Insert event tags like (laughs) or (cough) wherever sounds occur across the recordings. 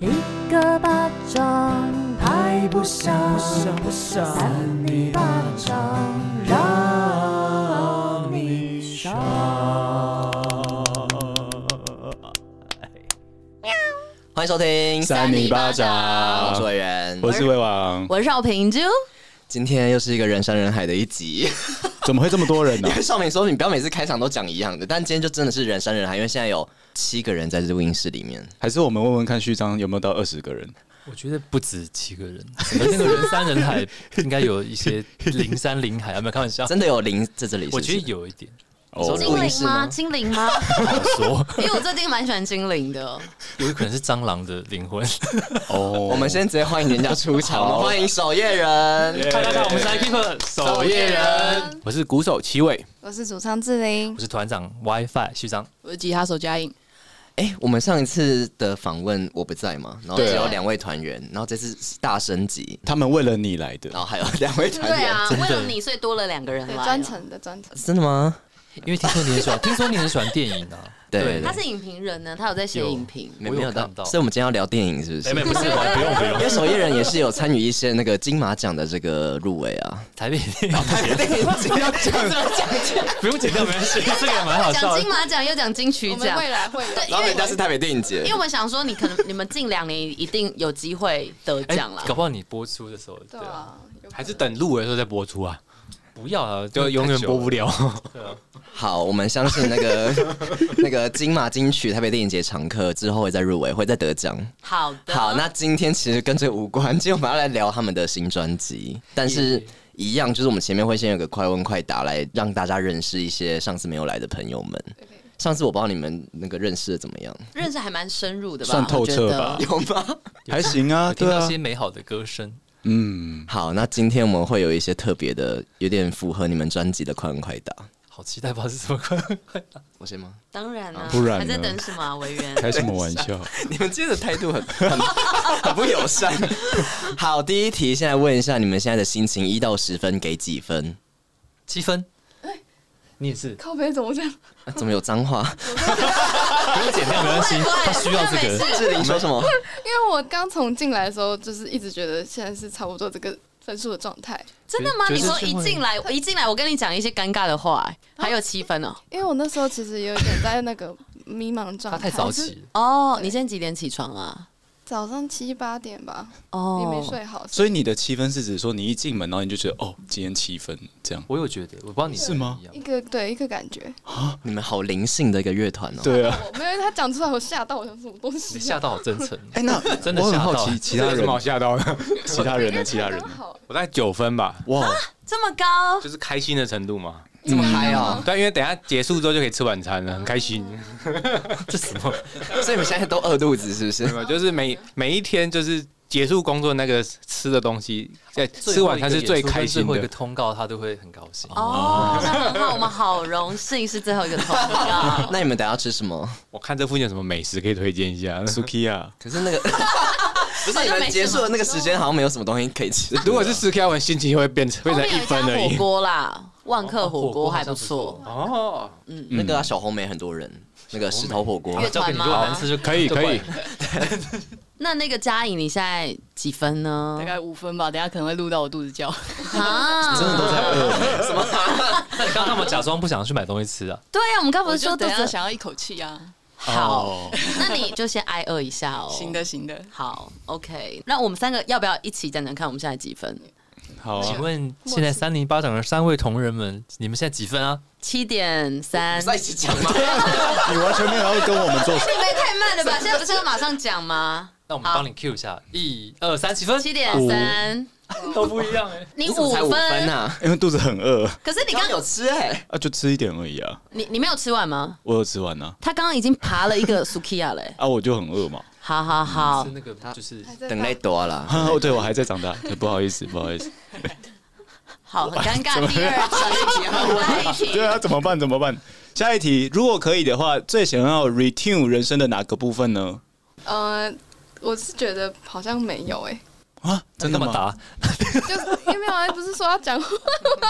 一个巴掌拍不响，扇你巴掌让你爽。欢迎收听三你巴掌，我是委员，我是魏王，我是少平珠。今天又是一个人山人海的一集，怎么会这么多人呢、啊？(laughs) 因为少平说你不要每次开场都讲一样的，但今天就真的是人山人海，因为现在有七个人在这录音室里面。还是我们问问看序章有没有到二十个人？我觉得不止七个人，那个人山人海应该有一些灵山灵海，有没有开玩笑？真的有灵在这里是是？我觉得有一点。哦、精灵吗？精灵吗？说，因为我最近蛮喜欢精灵的，有可能是蟑螂的灵魂。哦，我们先直接欢迎人家出场，欢迎守夜人。嗨，大家好，我们是 keeper 守夜人，我是鼓手七位，我是主唱志玲，我是团长 WiFi 序章，我是吉他手嘉颖。哎、欸，我们上一次的访问我不在嘛，然后只有两位团员，然后这次大升级，他们为了你来的，然后还有两位团员，对啊，为了你，所以多了两个人来，专程的专程，真的吗？因为听说你很喜欢，听说你很喜欢电影啊。(laughs) 对，对，对，他是影评人呢，他有在写影评。没有看到，所以我们今天要聊电影，是不是？没没不是，不用不用。因为守夜人也是有参与一些那个金马奖的这个入围啊。台北电影节，台北电影节要讲怎么讲？不用剪掉，没关系。这个也蛮好笑。讲金马奖又讲金曲奖，未来会有。然后人家是台北电影节，因为我们想说，你可能你们近两年一定有机会得奖了。搞不好你播出的时候，对啊，还是等入围的时候再播出啊。不要啊，就永远播不了。对啊，好，我们相信那个 (laughs) 那个金马金曲台北电影节常客之后会再入围，会再得奖。好的，好，那今天其实跟这无关，今天我们要来聊他们的新专辑，但是一样，就是我们前面会先有个快问快答，来让大家认识一些上次没有来的朋友们。上次我不知道你们那个认识的怎么样？认识还蛮深入的吧？算透彻吧？有吗？还行啊，听到一些美好的歌声。嗯，好，那今天我们会有一些特别的，有点符合你们专辑的快问快答。好期待，不知道是什么快问快答，我先吗？当然了，不然还在等什么？委员开什么玩笑？(laughs) 你们今天的态度很 (laughs) 很很不友善。好，第一题，现在问一下你们现在的心情，一到十分给几分？七分。你也是？靠北怎么这样？啊、怎么有脏话？(laughs) 不用剪掉，没关系。他需要这个。志玲说什么？因为我刚从进来的时候，就是一直觉得现在是差不多这个分数的状态。真的吗？你说一进来，一进来，我跟你讲一些尴尬的话，还有七分哦。因为我那时候其实有点在那个迷茫状态。他太早起哦。你现在几点起床啊？早上七八点吧，哦，你没睡好。所以你的七分是指说你一进门，然后你就觉得哦，今天七分这样。我有觉得，我不知道你是吗？一个对一个感觉啊，你们好灵性的一个乐团哦。对啊，没有他讲出来，我吓到，我想什么东西？你吓到好真诚。(laughs) 哎，那真的我很好奇，其他人好吓到的，(laughs) 其他人呢？其他人，我在九分吧。哇，这么高，就是开心的程度嘛。这么嗨啊！对，因为等下结束之后就可以吃晚餐了，很开心。(laughs) 这什么？所以你们现在都饿肚子是不是？没有，就是每每一天就是结束工作那个吃的东西，在吃晚餐是最开心的。最后一个通告他都会很高兴。哦，那很好，我们好荣幸是最后一个通告。(laughs) 那你们等下吃什么？我看这附近有什么美食可以推荐一下。(laughs) Sukiya，可是那个不是你们结束的那个时间，好像没有什么东西可以吃。如果是 Sukiya，我心情会变成变成一分而已。火锅啦。万客火锅还不错哦，嗯，那个小红梅很多人，那个石头火锅，交给你难吃就可以可以。(laughs) 那那个嘉颖，你现在几分呢？大概五分吧，等下可能会录到我肚子叫。啊，(laughs) 真的都在饿？(laughs) 什么？那你刚刚干嘛假装不想去买东西吃啊？对呀，我们刚不是说等下想要一口气啊？好，那你就先挨饿一下哦。行的，行的。好，OK。那我们三个要不要一起讲讲看，我们现在几分？好，请问现在三零八掌的三位同仁们，你们现在几分啊？七点三。在一起讲吗？(laughs) 你完全没有要跟我们做。你们也太慢了吧？现在不是要马上讲吗？那我们帮你 Q 一下，一二三，几分？七点三，(laughs) 都不一样哎。你五分啊？因为肚子很饿。可是你刚刚有吃哎，啊，就吃一点而已啊。你你没有吃完吗？我有吃完啊。他刚刚已经爬了一个 Sukiya 了。啊，我就很饿嘛。好好好，是那个就是等累多了。哦，(laughs) 对，我还在长大，不好意思，不好意思。好，很尴尬。(laughs) 第二题，(laughs) 对啊，怎么办？怎么办？下一题，如果可以的话，最想要 retune 人生的哪个部分呢？呃，我是觉得好像没有哎。啊，真的吗？答，(laughs) 就是因为没有啊，不是说要讲话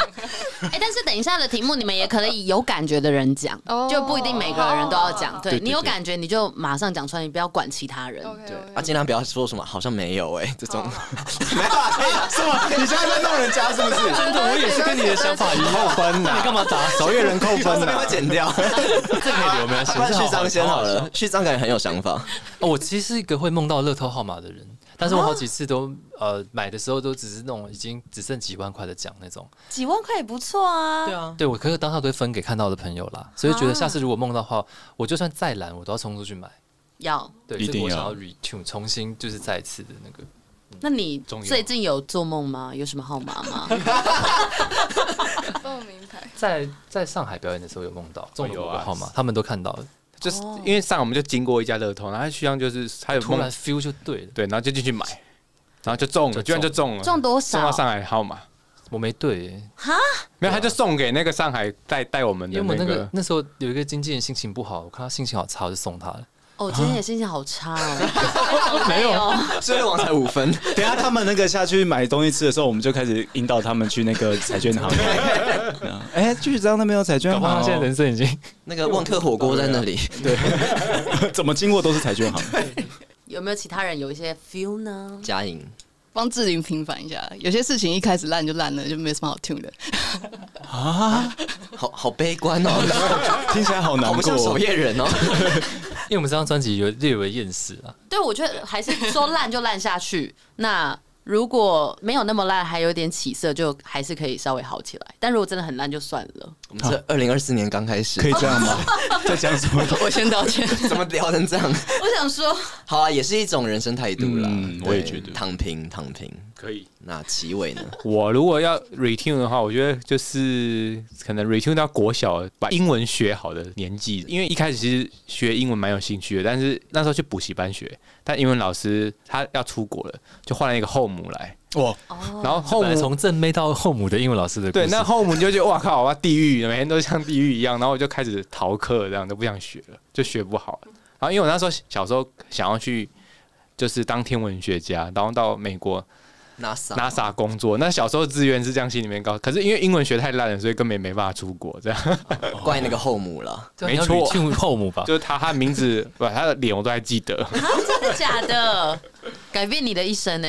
(laughs) 哎、但是等一下的题目，你们也可以有感觉的人讲，哦就不一定每个人都要讲。对你有感觉，你就马上讲出来，你不要管其他人。对啊，尽量不要说什么好像没有哎、这种 (laughs) 没有啊，哎是吗？你现在在弄人家是不是？真的，我也是跟你的想法一样。扣分那你干嘛打守夜人扣分这边会。剪掉。这可以留没关系。不然序章先好好了，序章感觉很有想法。哦，我其实是一个会梦到乐透号码的人，但是我好几次都呃买的时候都只是那种已经只剩几万块的奖那种。几万块也不错啊。对啊，对我可是当下都会分给看到的朋友啦，所以觉得下次如果梦到的话，我就算再懒，我都要冲出去买。要。对，一定要这个我想要 retune 重新就是再一次的那个。那你最近有做梦吗？有什么号码吗？报名牌。在在上海表演的时候有梦到中有啊有个号码，他们都看到了，就是因为上我们就经过一家乐透，然后徐阳就是他有突然，feel 就对了。对，然后就进去买，然后就中了，居然就中了，中多少？送到上海号码，我没对哈，没有他就送给那个上海带带我们因为我那的那个个那时候有一个经纪人心情不好，我看他心情好差，我就送他了。哦，今天也心情好差哦。(laughs) 没有，所以王才五分。等下他们那个下去买东西吃的时候，我们就开始引导他们去那个彩券行。(laughs) 哎，剧章那边有彩券行哦，搞不好他现在人生已经那个万客火锅在那里，对 (laughs) 怎么经过都是彩券行。有没有其他人有一些 feel 呢？嘉颖帮志玲平反一下，有些事情一开始烂就烂了，就没什么好 tune 的。(laughs) 啊，好好悲观哦，(laughs) 听起来好难过好不像守哦。夜人哦。(laughs) 因为我们这张专辑有略微厌世啊，对，我觉得还是说烂就烂下去。那如果没有那么烂，还有点起色，就还是可以稍微好起来。但如果真的很烂，就算了。我们这二零二四年刚开始可以，这样吗？(laughs) 在讲什么？我先道歉。怎么聊成这样？(laughs) 我想说，好啊，也是一种人生态度啦。嗯我也觉得躺平，躺平。可以。那齐伟呢？(laughs) 我如果要 retune 的话，我觉得就是可能 retune 到国小把英文学好的年纪，因为一开始其实学英文蛮有兴趣的，但是那时候去补习班学，但英文老师他要出国了，就换了一个后母来，哇，然后后母从正妹到后母的英文老师的故对，事那后母你就觉得哇靠，哇地狱，每天都像地狱一样，然后我就开始逃课，这样都不想学了，就学不好。然后因为我那时候小时候想要去就是当天文学家，然后到美国 NASA NASA 工作，那小时候志愿是这样心里面高，可是因为英文学太烂了，所以根本没办法出国，这样 (laughs) 怪那个后母了。没错 retune 后母吧？就是他他的名字不，他的脸我都还记得。(laughs) 啊，真的假的？改变你的一生呢！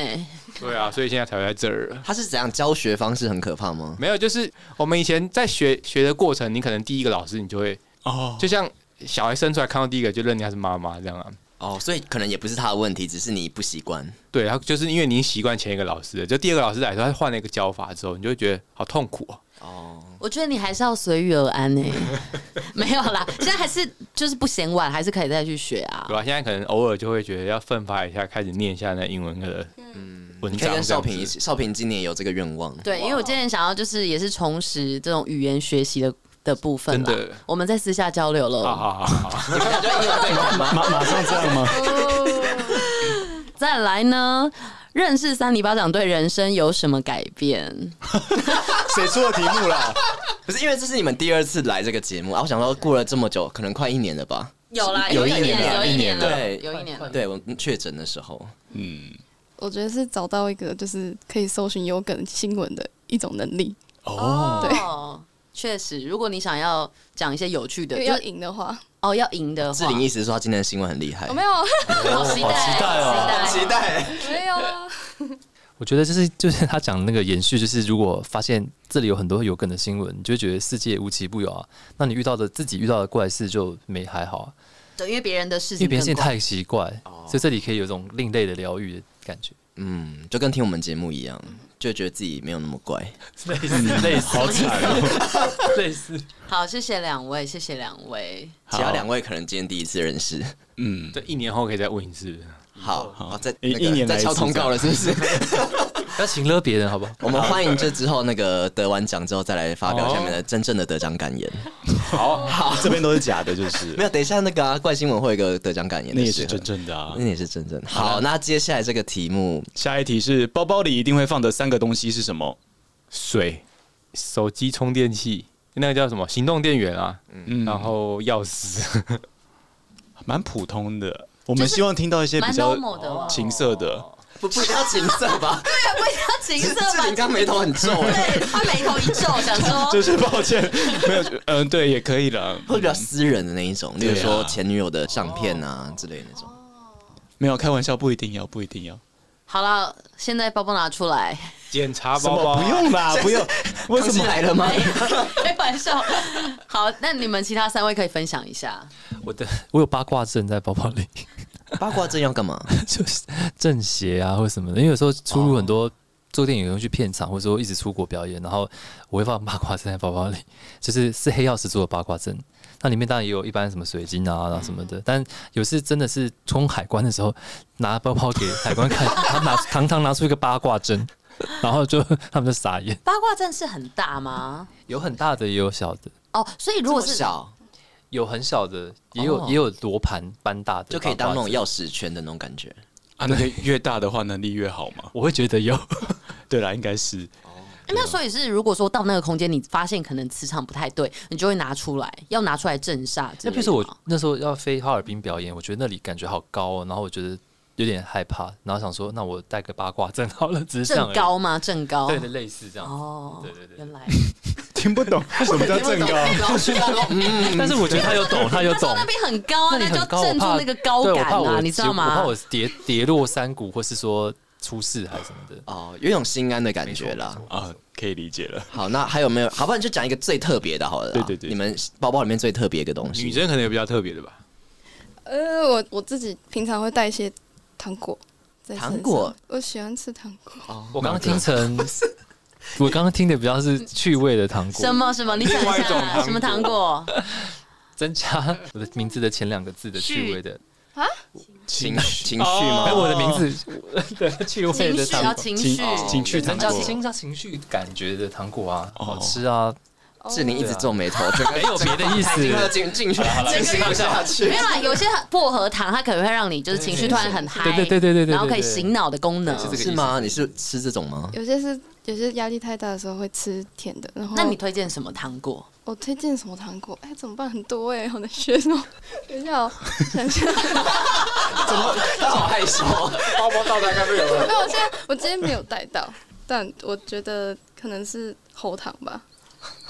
对啊，所以现在才会在这儿。他是怎样教学方式很可怕吗？没有，就是我们以前在学学的过程，你可能第一个老师你就会，哦，就像小孩生出来看到第一个就认定他是妈妈这样啊。哦，所以可能也不是他的问题，只是你不习惯。对，然后就是因为你习惯前一个老师了，就第二个老师来说，他换了一个教法之后，你就会觉得好痛苦哦。哦，我觉得你还是要随遇而安呢。(laughs) 没有啦，现在还是就是不嫌晚，还是可以再去学啊对。吧、现在可能偶尔就会觉得要奋发一下，开始念一下那英文的文你可以章。跟少平一起。少平今年有这个愿望。对，因为我今年想要就是也是重拾这种语言学习的的部分啦我们在私下交流了。好好好好，马马上这样吗？再来呢，认识三里巴掌对人生有什么改变？(laughs) 谁出的题目啦？不是因为这是你们第二次来这个节目啊，我想说过了这么久，可能快一年了吧？有啦，有一一年，了有一年了，对有一年了。对我确诊的时候，嗯，我觉得是找到一个就是可以搜寻有梗新闻的一种能力。哦，哦，确实，如果你想要讲一些有趣的，就要赢的话，哦要赢的话，志玲意思是说他今天的新闻很厉害。我、，没有，(laughs) 好期待，好期待哦期待。待。没有啊。我觉得就是 (laughs) 就是他讲的那个延续，就是如果发现这里有很多有梗的新闻，你就会觉得世界无奇不有啊。那你遇到的自己遇到的怪事就没还好啊，对，因为别人的事情更广，为别人事情太奇怪，所以这里可以有一种另类的疗愈的感觉，嗯，就跟听我们节目一样，就觉得自己没有那么乖。类似类似好惨哦。(laughs) 类似。好，谢谢两位，谢谢两位。其他两位可能今天第一次认识。嗯，对，一年后可以再问一次。好，好，再一年再敲通告了，是不是？(laughs) 不要请了别人，好不好？我们欢迎这之后那个得完奖之后再来发表下面的真正的得奖感言。好，好，这边都是假的，就是 (laughs) 没有，等一下那个啊，怪新闻会有一个得奖感言那也是真正的啊那。也是真正的。好，那接下来这个题目，下一题是包包里一定会放的三个东西是什么？水、手机充电器，那个叫什么？行动电源啊，嗯，然后钥匙。(laughs) 蛮普通的。我们希望听到一些比较情色的。不不一定要情色吧？(laughs) 对啊，不一定要情色吧志玲？刚眉头很皱哎，对，他眉头一皱，想说 (laughs) 就是抱歉，没有，嗯、对，也可以了。会比较私人的那一种，例如说前女友的相片啊之类的那种。没有开玩笑，不一定要，不一定要。好了，现在包包拿出来，检查包包不用啦，不用。(laughs) 为什么来了吗？开玩笑。好，那你们其他三位可以分享一下。我的我有八卦阵在包包里，八卦阵要干嘛？(laughs) 就是正邪啊或者什么的，因为有时候出入很多做电影有人去片场，或者说一直出国表演，然后我会放八卦阵在包包里，就是是黑曜石做的八卦阵。那里面当然也有一般什么水晶啊，然后什么的，但有次真的是冲海关的时候，拿包包给海关看，他拿堂堂拿出一个八卦阵，(laughs) 然后就他们就傻眼。八卦阵是很大吗？有很大的，也有小的，哦，所以如果是小，有很小的，也有、哦也有罗盘般大的，就可以当那种钥。匙圈的那种感觉。啊？那个越大的话，能力越好嘛？(laughs) 我会觉得有，(laughs) 对啦，应该是。欸那所以是，如果说到那个空间，你发现可能磁场不太对，你就会拿出来，要拿出来镇煞。那比如说我那时候要飞哈尔滨表演，我觉得那里感觉好高哦，然后我觉得有点害怕，然后想说，那我带个八卦阵好了，只是这样而正高吗？正高。对的，类似这样。哦，对对对原来。(laughs) 听不懂 (laughs) 什么叫正高？(laughs) 但是我觉得他有懂，他有懂那。边很高啊，那就镇那个高感啊，你知道我怕吗我？跌跌落山谷，或是说出事还是什么的。哦，有一种心安的感觉啦。啊，可以理解了。好，那还有没有？好，不然就讲一个最特别的，好了。对对对你们包包里面最特别的东西。女生可能有比较特别的吧？呃，我我自己平常会带一些糖果糖果，我喜欢吃糖果。我刚刚听成，我刚刚听的比较是趣味的糖果，什么什么？你想一下，什么糖果？增加我的名字的前两个字的趣味的。啊。情情绪吗？哎，我的名字。的趣味情绪要的糖果，情情绪，情绪糖果。增加增加情绪感觉的糖果啊，哦。好吃啊，志玲一直皱眉头，没有别的意思。进进去。进行不下去。没。有啦，有些薄荷糖它可能会让你就是情绪突然很嗨，对对对对对对，然后可以醒脑的功能。是吗？你是吃这种吗？有些是有些压力太大的时候会吃甜的，然后那你推荐什么糖果？我推荐什么糖果？哎，怎么办？很多哎，好难选哦。等一下哦，等一下。他好害羞。包包到大概没有了。没有，我现在我今天没有带到，但我觉得可能是喉糖吧，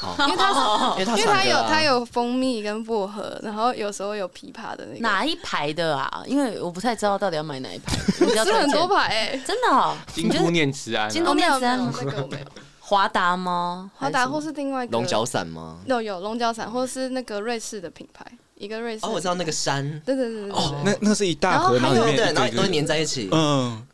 (laughs) 因为它是因为它有它有蜂蜜跟薄荷，然后有时候有枇杷的那个，哪一排的啊？因为我不太知道到底要买哪一排。(laughs) 你比较吃很多排哎。真的哦？金都念慈庵啊，京都哦，没有没有，念慈庵那个我没有。华达吗？华达或是另外一个龙角散吗？有有龙角散，或是那个瑞士的品牌，一个瑞士。哦，我知道那个山。对对对对对。哦，那那是一大盒，然后还有对，然后都会粘在一起。嗯，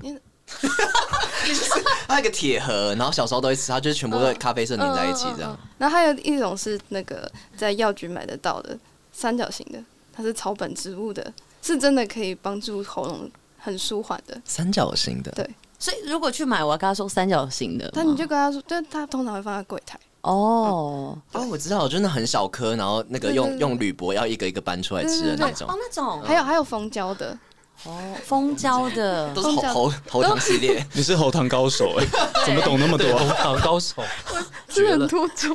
(laughs) 它有一个铁盒，然后小时候都会吃，它就是全部都咖啡色粘在一起这样嗯嗯嗯。然后还有一种是那个在药局买得到的三角形的，它是草本植物的，是真的可以帮助喉咙很舒缓的。三角形的。对所以如果去买，我要跟他说三角形的吗。但你就跟他说，就是他通常会放在柜台。哦哦，我知道，真的很小颗，然后那个用对对对用铝箔要一个一个搬出来吃的那种哦，那种还有还有蜂胶的，哦蜂胶的都是喉喉喉糖系列。(laughs) 你是喉糖高手哎，怎么懂那么多？对喉糖高手，是。很突出。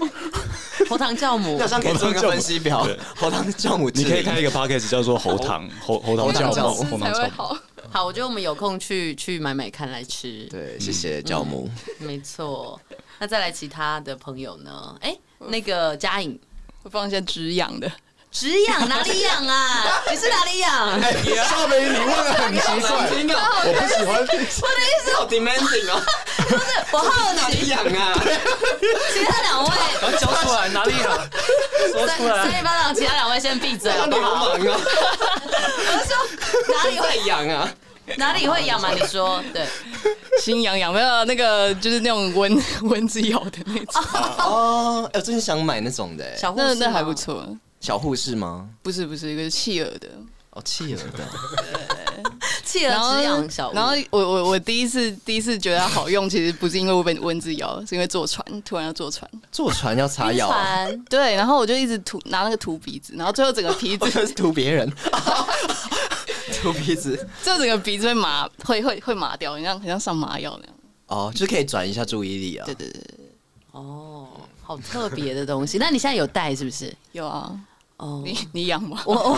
喉糖酵母好，像可以做一个分析表对，喉糖酵母你。可以开一个 podcast 叫做喉糖喉喉糖酵酵母，喉糖酵母。会好。好，我觉得我们有空去去买买看来吃。对，谢谢酵母。没错。那再来其他的朋友呢？哎，那个嘉颖，会放一些止痒的，止痒哪里痒啊？(laughs) 你是哪里痒？少梅，你问的很奇怪，我不喜欢。我的意思好 demanding 哦，我好哪奇，里痒啊？其他两位然后教出来哪里痒？说三出来。三一巴掌，其他两位先闭嘴好不流好？氓啊！我说哪里太会痒啊！哪里会痒嘛？你说对。心痒痒，没有那个就是那种蚊 (laughs) 蚊子咬的那种，哦，哎，我真的想买那种的，小护士那还不。错。小护士吗？不是不是，一个是企鹅的，哦，企鹅的。企鹅然后止痒小，然后我我我第一次第一次觉得它好用，其实不是因为我被蚊子咬，是因为坐船突然要坐船，坐船要擦晕药啊，对，然后我就一直涂拿那个涂鼻子，然后最后整个鼻子 (laughs) 是涂别人，(laughs) 涂鼻子。最后整个鼻子会麻，会会会麻掉，很像很像上麻药那样。哦，就是可以转移一下注意力啊。对对对，哦，好特别的东西。那你现在有带是不是？有啊，哦，你你养吗？我我 (laughs)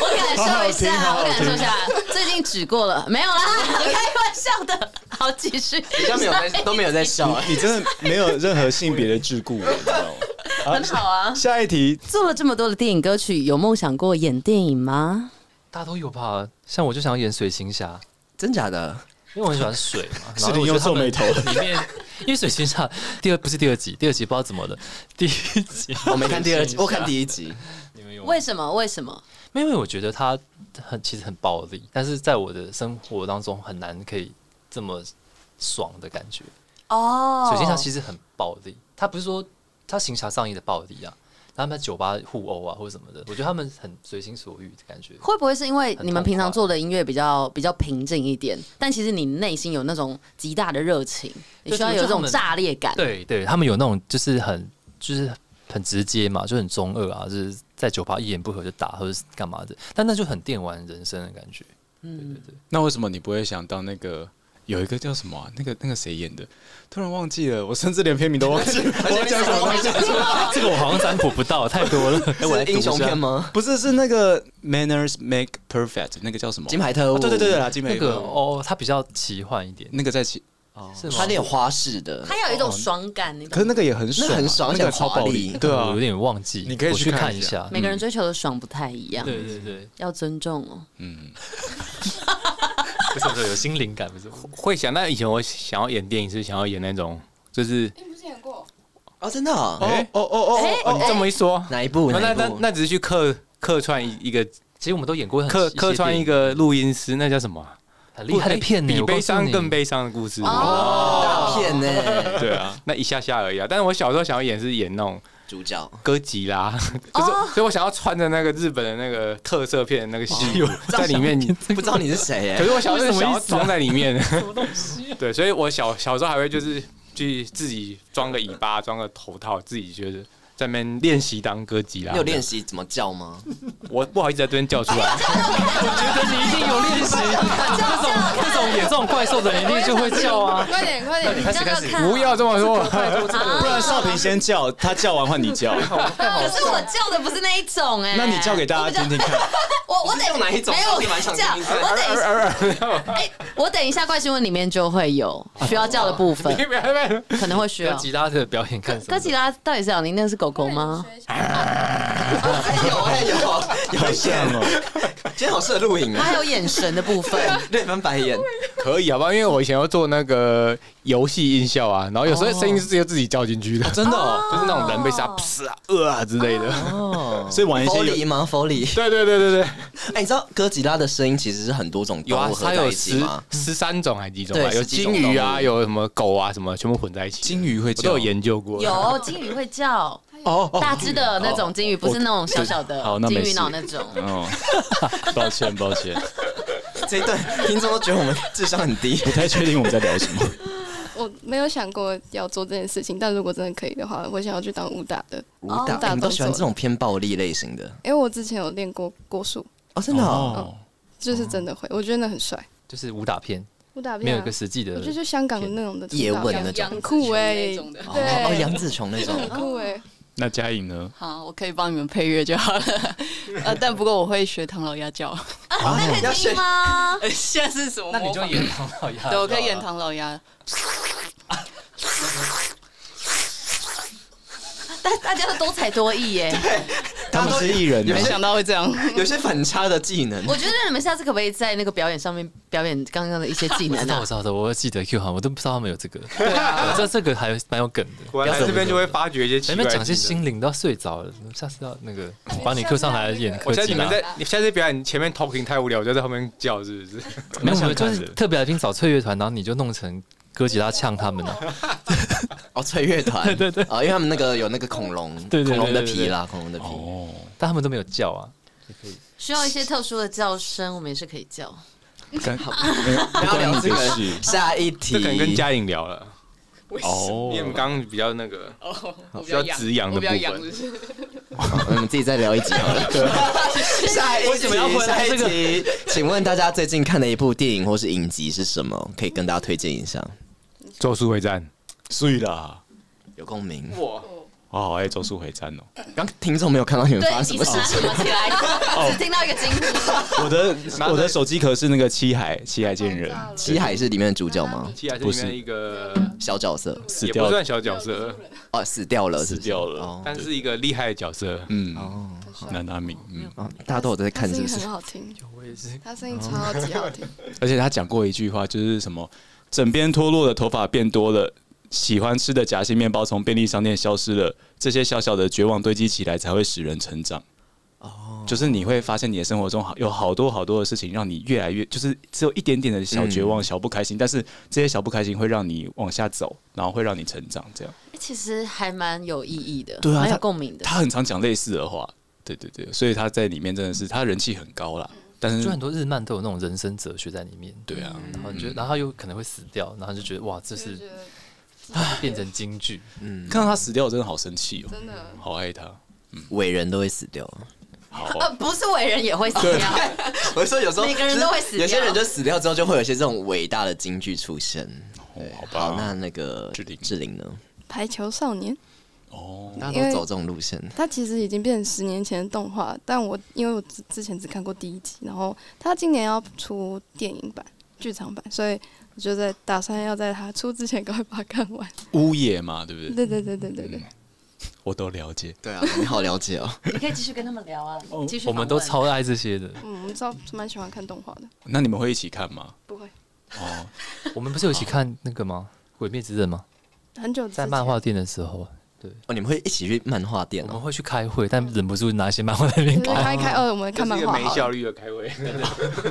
我感受一下，我感受一下，(laughs) 最近指过了，没有啦，(laughs) 开玩笑的。好，继续。比较没有在都没有在笑、欸，你真的没有任何性别的桎梏，你知道吗？很好啊。下一题，做了这么多的电影歌曲，有梦想过演电影吗？大家都有吧？像我就想要演水行侠，真假的？因为我很喜欢水嘛。(laughs) 是你又皱眉头 (laughs) 里面，因为水行侠第二不是第二集，第二集不知道怎么了，第一集 (laughs) 我没看第二集，我看第一集。你们有？为什么？为什么？因为我觉得他很其实很暴力，但是在我的生活当中很难可以这么爽的感觉。哦，水行侠其实很暴力，他不是说他行侠仗义的暴力啊。他们在酒吧互殴啊，或者什么的，我觉得他们很随心所欲的感觉。会不会是因为你们平常做的音乐比较比较平静一点，但其实你内心有那种极大的热情，你需要有这种炸裂感？对对，他们有那种就是很就是很直接嘛，就很中二啊，就是在酒吧一言不合就打或者是干嘛的，但那就很电玩人生的感觉。嗯，对对对。那为什么你不会想当那个？有一个叫什么、啊？那个那个谁演的？突然忘记了，我甚至连片名都忘记了。(laughs) 我要讲什么东西？(laughs) 这个我好像占卜不到，太多了。(laughs) 是英雄片吗？不是，是那个 Manners Make Perfect，那个叫什么？金牌特务。哦、对对对对啦，金牌那个哦，它比较奇幻一点。那个在奇哦，是吗？它有花式的，它有一种爽感。那可是那个也很爽、啊，很爽，那个超暴力。对啊，我有点忘记，你可以去看一下。每个人追求的爽不太一样。对对对，要尊重哦。嗯。不是不是有心灵感，不是会想。那以前我想要演电影，是想要演那种，就是你不是演过哦？真的？哦哦哦哦哦！你这么一说，哪一部？那那那只是去客客串一个，其实我们都演过客客串一个录音师，那叫什么？很厉害的片，比悲伤更悲伤的故事哦，大片呢？(laughs) 对啊，那一下下而已啊。但是我小时候想要演是演那种。主角。歌吉拉，就是，所以我想要穿着那个日本的那个特色片的那个西服 (laughs) 在里面，不知道你是谁？(laughs) 可是我小时候想要装在里面，(laughs) 什么东西？对，所以我小小时候还会就是去自己装个尾巴，装个头套，自己觉得在那边练习当歌姬啦。你有练习怎么叫吗？我不好意思在这边叫出来。(laughs) 我觉得你一定有练习，这种这种演这种怪兽的，一定就会叫啊！快点快点，开始开始，不要这么说，不然少平先叫，他叫完换你叫。(laughs) 可是我叫的不是那一种哎，那你叫给大家听听看。我我等哪一种？没有叫，我等一下。(laughs) 哎，我等一下怪新闻里面就会有需要叫的部分，可能会需要。哥吉拉的表演看什么？哥吉拉到底是小林，那是狗狗吗？有哎有，有像哦。今天好适合录影啊！他还有眼神的部分，(laughs) 对，翻白眼可以好不好？因为我以前要做那个游戏音效啊，然后有时候声音是直接自己叫进去的，真的，哦就是那种人被杀，噗啊、呃啊之类的。哦，所以玩一些佛里吗？佛里？对对对对对。哎，你知道哥吉拉的声音其实是很多种动物合在一起吗？十三种还是几种啊？有金鱼啊，有什么狗啊，什么全部混在一起。金鱼会叫，都有研究过。有金鱼会叫。哦，大只的那种金鱼，不是那种小小的金鱼脑那种。哦，(laughs) 抱歉抱歉，这一段听众都觉得我们智商很低，不太确定我们在聊什么。(laughs) 我没有想过要做这件事情，但如果真的可以的话，我想要去当武打的。武打，你都喜欢这种偏暴力类型的？因为我之前有练过国术。哦，真的哦，就是真的会，我觉得那很帅。就是武打片，武打片没有一个实际的，就是香港的那种的叶问那种，很酷哎，对，哦，杨紫琼那种，很 (laughs) 酷哎。那嘉颖呢？好，我可以帮你们配乐就好了。(laughs) 呃，但不过我会学唐老鸭叫。啊，(laughs) 那可以听吗？(laughs) 现在是什么？那你就演唐老鸭。对，我可以演唐老鸭。大大家都多才多艺耶，他们是艺人，没想到会这样，(laughs) 有些反差的技能。我觉得你们下次可不可以在那个表演上面表演刚刚的一些技能啊？我知道，我记得 Q 好，我都不知道他们有这个。对啊，这这个还蛮有梗的。来这边就会发掘一些，前面讲些心灵都要睡着了，下次要那个把你 Q 上来演。我现在你们在，你下次表演前面 talking 太无聊，我就在后面叫，是不是？没有，就是特别来宾找脆乐团，然后你就弄成哥吉拉呛他们了。(laughs) 哦，脆乐团，对 (laughs) 对对，啊，因为他们那个有那个恐龙，(laughs) 恐龙的皮啦，恐龙的皮，哦，但他们都没有叫啊，也可以需要一些特殊的叫声，我们也是可以叫。好，不要聊这个，下一题，这可能跟嘉颖聊了。哦，因为我们刚刚比较那个，比较直阳的部分。我们自己再聊一集好了。下一题，下一题，请问大家最近看的一部电影或是影集是什么？可以跟大家推荐一下。咒术回战。碎啦，有共鸣。哇我好爱咒术回战哦。刚听众没有看到你们对发，生什你么事情是拿什么？起来？只听到一个惊呼。我的我的手机壳是那个七海七海剑人，七海是里面的主角吗？七海是不是里面一个小角色死掉也不算小角色，哦，死掉了，死掉了。哦但是一个厉害的角色。嗯，哦南大明，嗯，哦，大家都有在他看，是不是声音很？好听，我也是。他声音超级好听。而且他讲过一句话，就是什么枕边脱落的头发变多了，喜欢吃的夹心面包从便利商店消失了，这些小小的绝望堆积起来，才会使人成长。哦，就是你会发现你的生活中好有好多好多的事情，让你越来越就是只有一点点的小绝望、小不开心，但是这些小不开心会让你往下走，然后会让你成长。这样，其实还蛮有意义的，对啊蛮有共鸣的。他很常讲类似的话，对对对，所以他在里面真的是他人气很高啦。但是就很多日漫都有那种人生哲学在里面，对啊，然后你觉得，然后他又可能会死掉，然后就觉得哇，这是变成京剧，嗯，看到他死掉，我真的好生气哦，真的，好爱他。伟人都会死掉。好，呃，不是伟人也会死掉，(laughs) 我是说有时候每个人都会死掉。有些人就死掉之后，就会有一些这种伟大的京剧出现。哦好好，吧，那那个志玲志玲呢？排球少年，哦，大家都走这种路线，他其实已经变成十年前的动画，但我因为我之之前只看过第一集，然后他今年要出电影版、剧场版，所以我就在打算要在它出之前赶快把它看完。乌野嘛，对不对？对对对对对对，我都了解。对啊，你好了解哦。(laughs) 你可以继续跟他们聊啊，继续。我们都超爱这些的。嗯，我们超蛮喜欢看动画的，那你们会一起看吗？不会哦，(laughs) 我们不是有一起看那个吗？《鬼灭之刃》吗？很久在漫画店的时候，哦，你们会一起去漫画店哦？我们会去开会，但忍不住拿一些漫画在那边就是看。开开哦，我们看漫就是一个画好了。没效率的开会。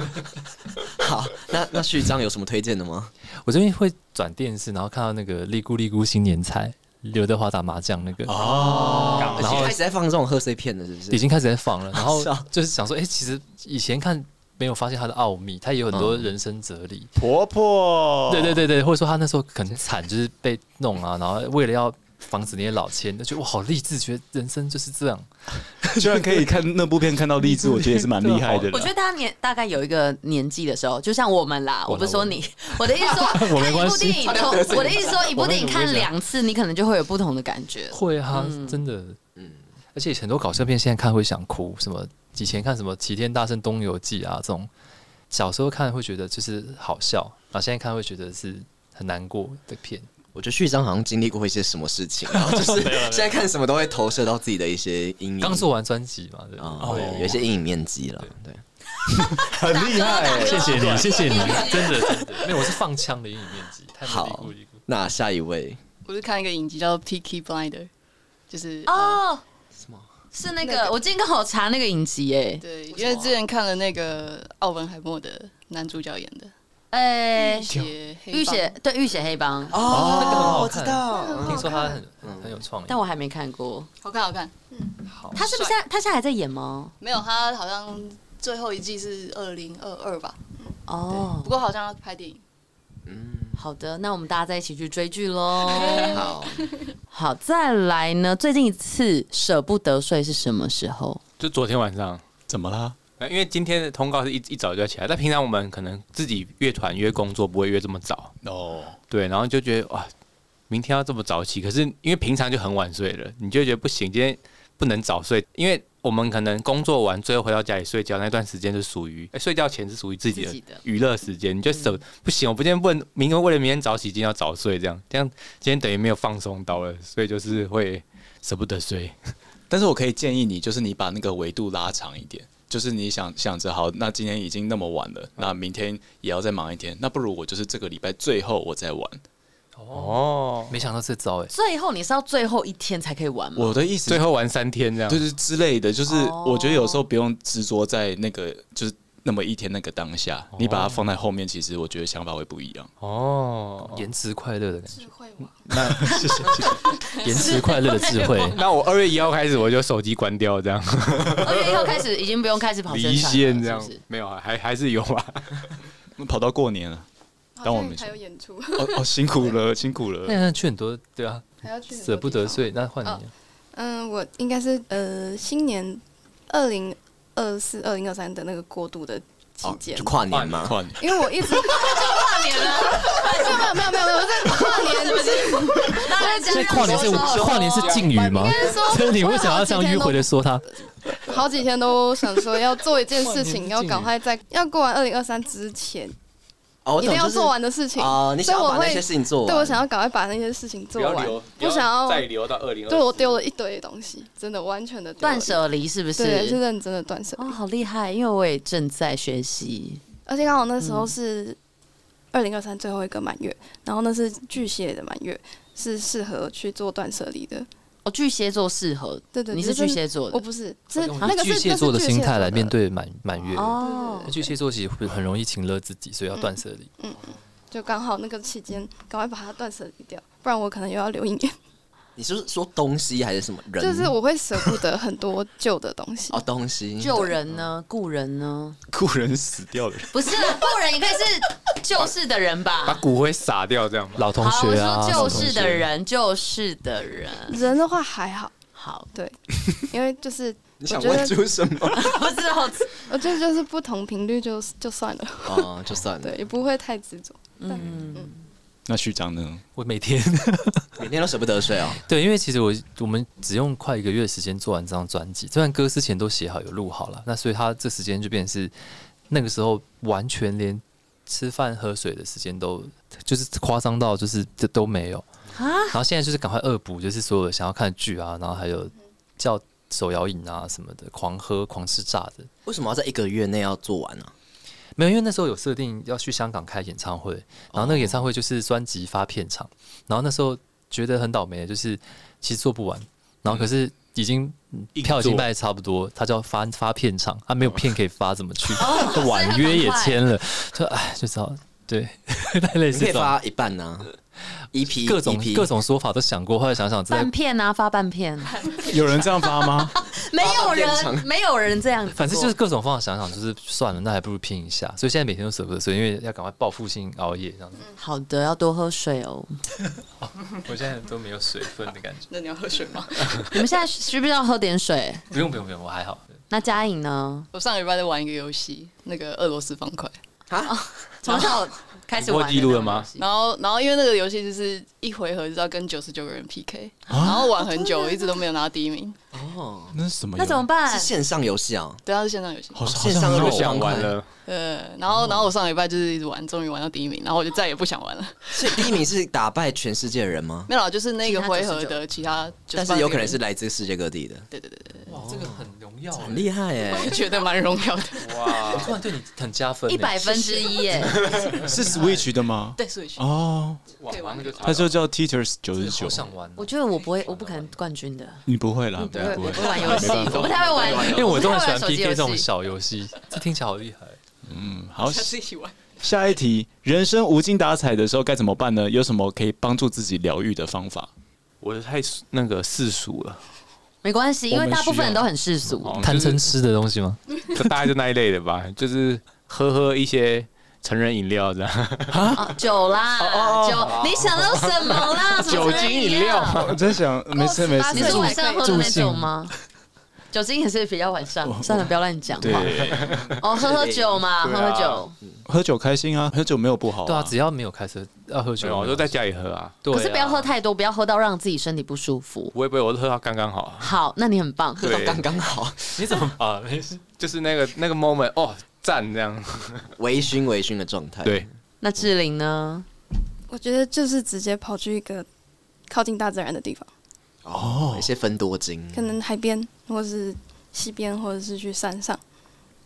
(laughs) 好，那那序章有什么推荐的吗？我这边会转电视，然后看到那个《利姑利姑新年菜》，刘德华打麻将那个，哦，然后开始在放这种贺岁片的，是不是？已经开始在放了。然后是啊就是想说，哎、其实以前看没有发现他的奥秘，他也有很多人生哲理。婆婆，对对对对，或者说他那时候很惨，就是被弄啊，然后为了要防止那些老千，就觉得哇好励志，觉得人生就是这样。(laughs) 居然可以看那部片看到励志，我觉得也是蛮厉害的。我觉得大家年大概有一个年纪的时候，就像我们啦，我不是说你，我的意思说，(laughs) 一部电影，从 (laughs) 我的意思说，一部电影看两次，你可能就会有不同的感觉。会啊，真的，嗯，而且很多搞笑片现在看会想哭，什么以前看什么《齐天大圣东游记》啊这种，小时候看会觉得就是好笑，然后现在看会觉得是很难过的片。我觉得序章好像经历过一些什么事情，然后就是 (laughs) 现在看什么都会投射到自己的一些阴影。刚做完专辑嘛，对，啊，对，有一些阴影面积了，对。(laughs) 很厉害，谢谢你，谢谢你，真的真的，没有，我是放枪的阴影面积。太好，那下一位，我是看一个影集叫做《Picky Blinder》，就是哦，什么？是那个，我今天刚好查那个影集，哎，对，因为之前看了那个奥本海默的男主角演的，哎，血。浴血对浴血黑帮。哦，那个很好我知道，听说他很很有创意，但我还没看过，好看好看。好，他是不是现在他现在还在演吗？没有，他好像最后一季是二零二二吧，哦。不，过好像要拍电影。嗯，好的，那我们大家再一起去追剧喽。好，好，再来呢？最近一次舍不得睡是什么时候？就昨天晚上，怎么啦？因为今天的通告是一一早就要起来，但平常我们可能自己约团约工作不会约这么早，哦，对，然后就觉得哇，明天要这么早起，可是因为平常就很晚睡了，你就觉得不行，今天不能早睡，因为我们可能工作完最后回到家里睡觉那段时间是属于，哎，睡觉前是属于自己的娱乐时间，你就舍不行，我不今天不能，明天为了明天早起，今天要早睡，这样这样今天等于没有放松到了，所以就是会舍不得睡。(laughs) 但是我可以建议你，就是你把那个维度拉长一点，就是你想想着，好，那今天已经那么晚了，那明天也要再忙一天，那不如我就是这个礼拜最后我再玩。哦，没想到这招哎，最后你是要最后一天才可以玩吗？我的意思最后玩三天这样，就是之类的，就是我觉得有时候不用执着在那个就是那么一天那个当下，你把它放在后面，其实我觉得想法会不一样。哦，延迟快乐的感觉，智慧王，那谢谢谢谢。(laughs) 延迟快乐的智慧。(laughs) 那我二月一号开始我就手机关掉，这样 (laughs) 二月一号开始已经不用开始跑宣离线这样是是没有啊，还还是有啊。跑到过年了，当我们还有演出，哦哦，辛苦了辛苦了。那那去很多，对啊，还要去舍不得。睡，那换你哦。嗯，我应该是呃新年二零二四、二零二三的那个过渡的期间，就跨年嘛，跨年因为我一直跨年了，没有没有没有没有，我在跨年不是，大家所以跨年是跨年是禁语吗？所以你为什么要这样迂回的说他？好几天都想说要做一件事情，要赶快在要过完二零二三之前，哦，一定要做完的事情哦，你想要把那所以我会些事情做完，对我想要赶快把那些事情做完，不想要再留到二零。对我丢了一堆东西，真的完全的断舍离是不是？对，是认真的断舍离。哦，好厉害！因为我也正在学习，而且刚好那时候是二零二三最后一个满月，然后那是巨蟹的满月，是适合去做断舍离的。哦，巨蟹座适合，对对，你是巨蟹座的，我不是，是那个巨蟹座的心态来面对满满月。哦，巨蟹座其实会很容易情勒自己，所以要断 (laughs) 舍离。嗯嗯，就刚好那个期间，赶快把它断舍离掉，不然我可能又要留一年。你是说东西还是什么人？就是我会舍不得很多旧的东西。哦，东西。旧人呢？故人呢？故人死掉的人。不是故人，也可以是旧世的人吧？把骨灰撒掉这样吗？老同学啊，旧世的人，旧世的人。人的话还好，好，对，(laughs) 因为就是你想问出什么？(laughs) 不是，我觉得就是不同频率就就算了。哦，就算了。对，也不会太执着。嗯嗯。那序长呢？我每天 (laughs) 每天都舍不得睡哦。(laughs) 对，因为其实我我们只用快一个月时间做完这张专辑，这段歌之前都写好有录好了，那所以他这时间就变成是那个时候完全连吃饭喝水的时间都就是夸张到就是这都没有啊。然后现在就是赶快恶补，就是所有想要看的剧啊，然后还有叫手摇饮啊什么的，狂喝狂吃炸的。为什么要在一个月内要做完呢？没有，因为那时候有设定要去香港开演唱会，然后那个演唱会就是专辑发片场，然后那时候觉得很倒霉，就是其实做不完，然后可是已经票已经卖差不多，他就要发发片场，他没有片可以发，怎么去？(laughs) 婉约也签了，就哎，就知道对，(laughs) 太类似可以发一半呢。一批各种各种说法都想过，后来想想，半片啊，发半片，(laughs) 有人这样发吗？(laughs) 没有人，没有人这样。反正就是各种方法想想，就是算了，那还不如拼一下。所以现在每天都舍不得睡，因为要赶快报复性熬夜这样子。好的，要多喝水哦。我现在都没有水分的感觉。那你要喝水吗？你们现在需不需要喝点水？不用不用不用，我还好。那嘉颖呢？我上个礼拜在玩一个游戏，那个俄罗斯方块。啊？从小开始玩记录了吗？然后，然后因为那个游戏就是一回合就要跟九十九个人 PK，然后玩很久，一直都没有拿到第一名。哦，那是什么？那怎么办？是线上游戏啊？对，啊是线上游戏。好，线上不想玩了。呃，然后，然后我上礼拜就是一直玩，终于玩到第一名，然后我就再也不想玩了。所以第一名是打败全世界的人吗？(laughs) 没有，就是那个回合的其他，但是有可能是来自世界各地的。对对对对。哇，这个很荣耀，很厉害哎，我觉得蛮荣耀的。哇，突然对你很加分，一百分之一耶。(laughs) 是 Switch 的吗？对，Switch。哦，可以玩那就叫 Teachers 九十九。想玩，我觉得我不会，我不可能冠军的。你不会啦，不会，我不会玩游戏，我不太会玩，因为我真的喜欢 PK 这种小游戏，这听起来好厉害。嗯，好，下次一起玩。下一题，人生无精打采的时候该怎么办呢？有什么可以帮助自己疗愈的方法？我太那个世俗了，没关系，因为大部分人都很世俗，贪嗔痴的东西吗？就大概就那一类的吧，就是喝喝一些成人饮料这样。啊，酒啦，酒，你想到什么啦？(laughs) 酒精饮料。我在想，没事没事。你是晚上喝的那种吗？酒精也是比较晚上，算了，不要乱讲话。哦，喝喝酒嘛，喝喝酒，喝酒开心啊，喝酒没有不好。对啊，只要没有开车，要喝酒，我就在家里喝啊。可是不要喝太多，不要喝到让自己身体不舒服。不会不会，我都喝到刚刚好。好，那你很棒，喝到刚刚好。你怎么啊？没事，就是那个那个 moment，哦，赞这样，微醺微醺的状态。对，那志玲呢？我觉得就是直接跑去一个靠近大自然的地方。哦，一些分多精，可能海边，或是溪边，或者是去山上，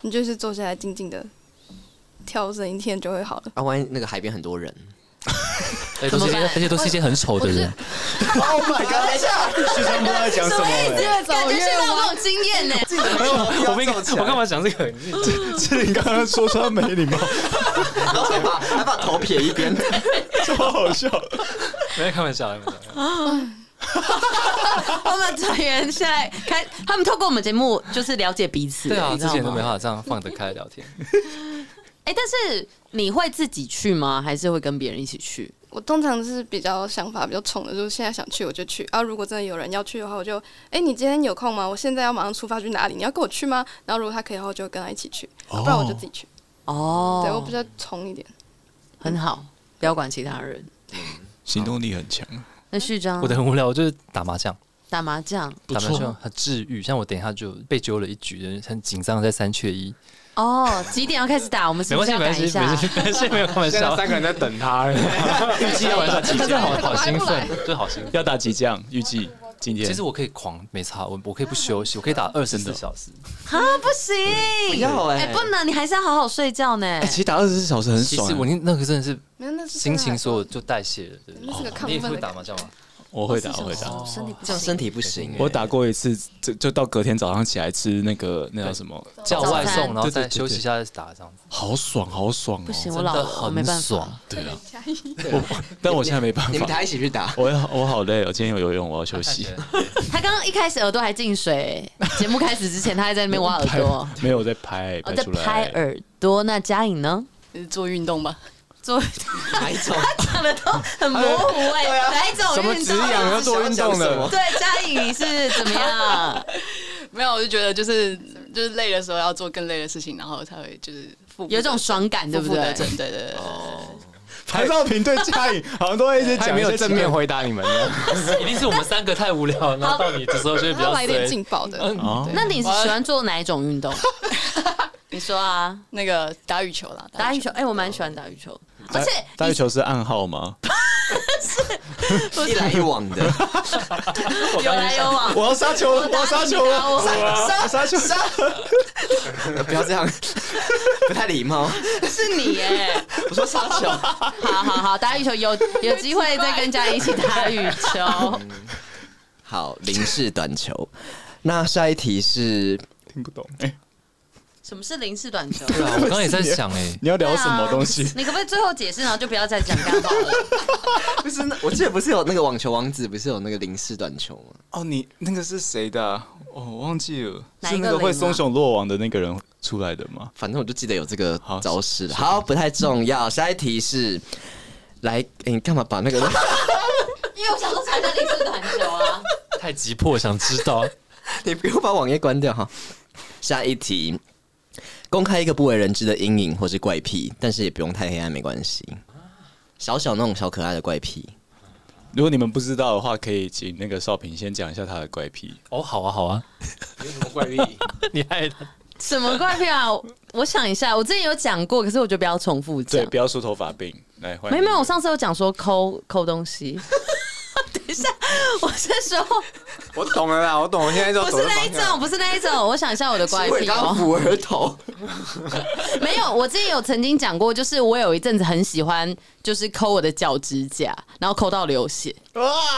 你就是坐下来静静的调整一天就会好了。啊，万一那个海边很多人，(laughs) 而且而且都是一些很丑的人。(laughs) Oh my god！等一下，学生不知道在讲什么，越走越有这种经验呢。我没，我干嘛讲这个？是你刚刚说他没礼貌，然后还把还把头撇一边，这么好笑。没开玩笑，开玩笑。(laughs) 我们团员现在开，他们透过我们节目就是了解彼此。对啊，之前都没办法这样放得开聊天。哎，但是你会自己去吗？还是会跟别人一起去？我通常是比较想法比较冲的，就是现在想去我就去啊。如果真的有人要去的话，我就哎，你今天有空吗？我现在要马上出发去哪里？你要跟我去吗？然后如果他可以的话，我就跟他一起去，不然我就自己去。哦，对我比较冲一点。很好，不要管其他人。行动力很强。那序章，我的很无聊，我就是打麻将，打麻将，打麻将很治愈。像我等一下就被揪了一局，很紧张，在三缺一。哦，几点要开始打？我们是不是要赶一下？没关系，没关系，没有开玩笑。三个人在等他，预计要玩到几将？好好兴奋，就好兴奋。要打几将？预计今天？其实我可以狂，没差，我我可以不休息，(laughs) 我可以打二十四小时。啊，不行，不要哎，不能，你还是要好好睡觉呢。其实打二十四小时很爽。其实我那个真的是，心情所有就代谢了。那是个亢奋。你会打麻将吗？我会打，我会打。身体这样身体不行。我打过一次，就就到隔天早上起来吃那个那叫什么叫外送，然后再休息一下再打这样子，好爽，好爽哦！不行，我老了，我没办法。对啊，(laughs) 但我现在没办法。你们俩一起去打。我我好累，我今天有游泳，我要休息。(laughs) 他刚刚一开始耳朵还进水，节目开始之前他还在那边挖耳朵。(laughs) 没有，在拍，我在拍耳朵。那佳颖呢？做运动吧。做 (laughs) 哪一种？他讲的都很模糊哎，哪一种运动？什么止痒要做运动的？对，嘉颖你是怎么样？(laughs) 没有，我就觉得就是就是累的时候要做更累的事情，然后才会就是有种爽感，对不对？对对对。哦，台少平对嘉颖 (laughs) 好像都会一直讲，没有正面回答你们，一定是我们三个太无聊，然后到你的时候就会比较来点劲爆的。那你是喜欢做哪一种运动？你说啊，那个打羽球啦，打羽球。哎，我蛮喜欢打羽球。而且打羽球是暗号吗？是一来一往的，(laughs) 有来有往。我要杀球了，我要杀球了，我杀杀球杀！不要这样，不太礼貌。是你耶！我说杀球。好好好，打羽球有有机会再跟家人一起打羽球。好，零式短球。那下一题是听不懂。什么是零式短球？对啊，我刚刚也在想哎，(laughs) 你要聊什么东西？你可不可以最后解释，然后就不要再讲干话了？(laughs) 不是，我记得不是有那个网球王子，不是有那个零式短球吗？哦，你那个是谁的？哦，我忘记了，是那个会松手落网的那个人出来的吗？反正我就记得有这个招式。好，不太重要。下一题是，来，你干嘛把那个？因为我想说才在零式短球啊，(laughs) 太急迫，想知道。你不用把网页关掉哈。下一题。公开一个不为人知的阴影或是怪癖，但是也不用太黑暗，没关系。小小那种小可爱的怪癖，如果你们不知道的话，可以请那个少平先讲一下他的怪癖。哦，好啊，好啊。(laughs) 有什么怪癖？(laughs) 你害他什么怪癖啊？我想一下，我之前有讲过，可是我觉得不要重复讲。对，不要梳头发病。来，欢迎。没有没有，我上次有讲说抠抠东西。(laughs) 等一下，我是说，我懂了啦，我懂。我现在就不是那一种，不是那一种。我想一下我的怪癖哦。抚额头，(laughs) 没有。我之前有曾经讲过，就是我有一阵子很喜欢，就是抠我的脚指甲，然后抠到流血。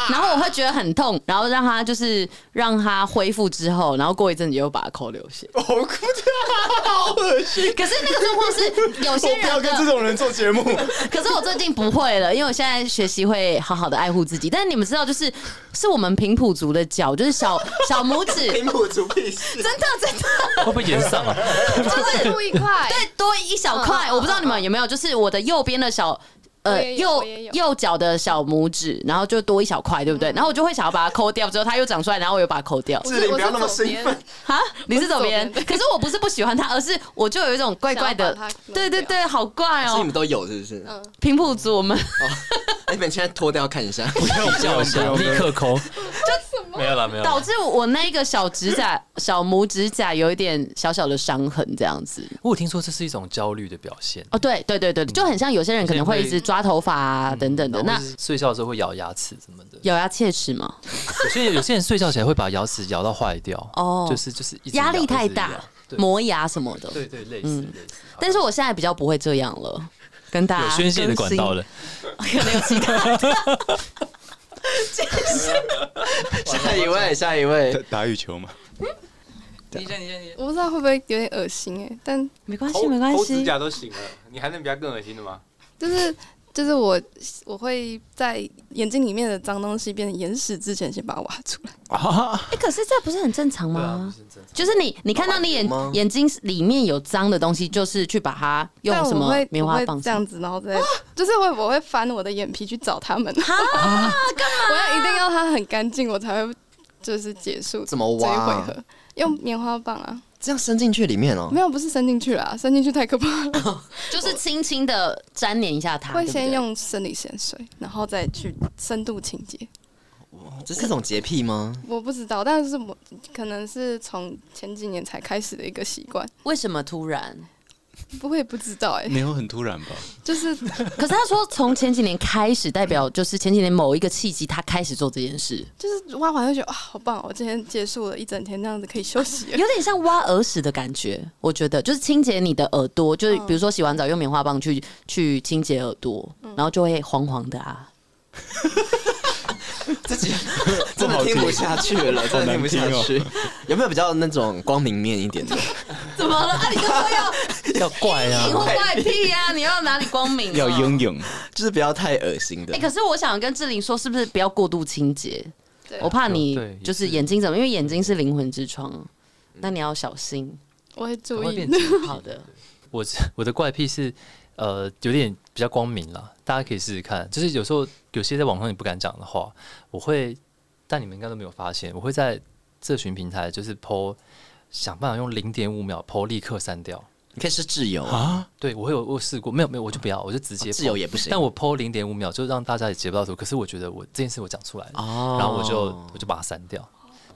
然后我会觉得很痛，然后让他就是让他恢复之后，然后过一阵子又把它抠流血。好酷的，好恶心。可是那个状况是 (laughs) 有些人不要跟这种人做节目。(laughs) 可是我最近不会了，因为我现在学习会好好的爱护自己。但是你们知道，就是是我们平埔族的脚，就是小小拇指。平埔族屁事。(laughs) 真的真的。会不会延上啊？就是多一块，对，多一小块。我不知道你们有没有，就是我的右边的小。呃，右右脚的小拇指，然后就多一小块，对不对？然后我就会想要把它抠掉，之后它又长出来，然后我又把它抠掉。是，你不要那么兴奋哈，你是左边，可是我不是不喜欢它，而是我就有一种怪怪的，对对对，好怪哦。你们都有是不是？嗯，平埔族我们。你们现在脱掉看一下，不要 (laughs) 比较一下，立刻抠。就没有了，没有。导致我那个小指甲、(laughs) 小拇指甲有一点小小的伤痕，这样子。我有听说这是一种焦虑的表现。哦，对对对对，就很像有些人可能会一直抓头发啊等等的。那睡觉的时候会咬牙齿什么的？咬牙切齿吗？有些有些人睡觉起来会把牙齿咬到坏掉。哦，就是就是压力太大，磨牙什么的。对对，类似类似。但是我现在比较不会这样了，跟大家宣泄的管道了，(laughs) 可能有其他的。(laughs) 下一位，下一位，打羽球吗？你先，你先，你。我不知道会不会有点恶心哎，但没关系，没关系。抠指甲都醒了，你还能比他更恶心的吗？就是就是我我会在眼睛里面的脏东西变成眼屎之前，先把它挖出来。(laughs) 哎，可是这不是很正常吗？就是你你看到你眼眼睛里面有脏的东西，就是去把它用什么棉花棒这样子，然后再 (laughs) 就是我我会翻我的眼皮去找他们。(laughs) 啊，干嘛？我要一定要它很干净，我才会就是结束。怎么挖？这一回合用棉花棒啊。这样伸进去里面哦、没有，不是伸进去啦，伸进去太可怕了。(laughs) 就是轻轻的粘连一下它，会先用生理盐水，然后再去深度清洁。这是一种洁癖吗？我不知道，但是我可能是从前几年才开始的一个习惯，为什么突然？(laughs) 不会不知道哎、没有很突然吧？就是可是他说从前几年开始，代表就是前几年某一个契机，他开始做这件事，就是挖完就觉得哇好棒哦，我今天结束了一整天，这样子可以休息。(laughs) 有点像挖耳屎的感觉。我觉得就是清洁你的耳朵，就是比如说洗完澡用棉花棒去去清洁耳朵，然后就会黄黄的啊。(laughs) (laughs) 自己 (laughs) 真的听不下去了，真的听不下去。有没有比较那种光明面一点的？(laughs) 怎么了？啊，你就说要要怪啊怪癖呀？你要哪里光明？要英勇，就是不要太恶心的哎、。可是我想跟志玲说，是不是不要过度清洁？我怕你就是眼睛怎么，因为眼睛是灵魂之窗，那你要小心。我会注意好的，我我的怪癖是，呃，有点比较光明了，大家可以试试看。就是有时候有些在网上你不敢讲的话，我会，但你们应该都没有发现，我会在社群平台就是 po，想办法用零点五秒 po 立刻删掉。你可以是自由啊，啊，对我会有我试过，没有没有，我就不要，我就直接自由也不行。但我 po 零点五秒就让大家也截不到图，可是我觉得我这件事我讲出来了，哦然后我就我就把它删掉。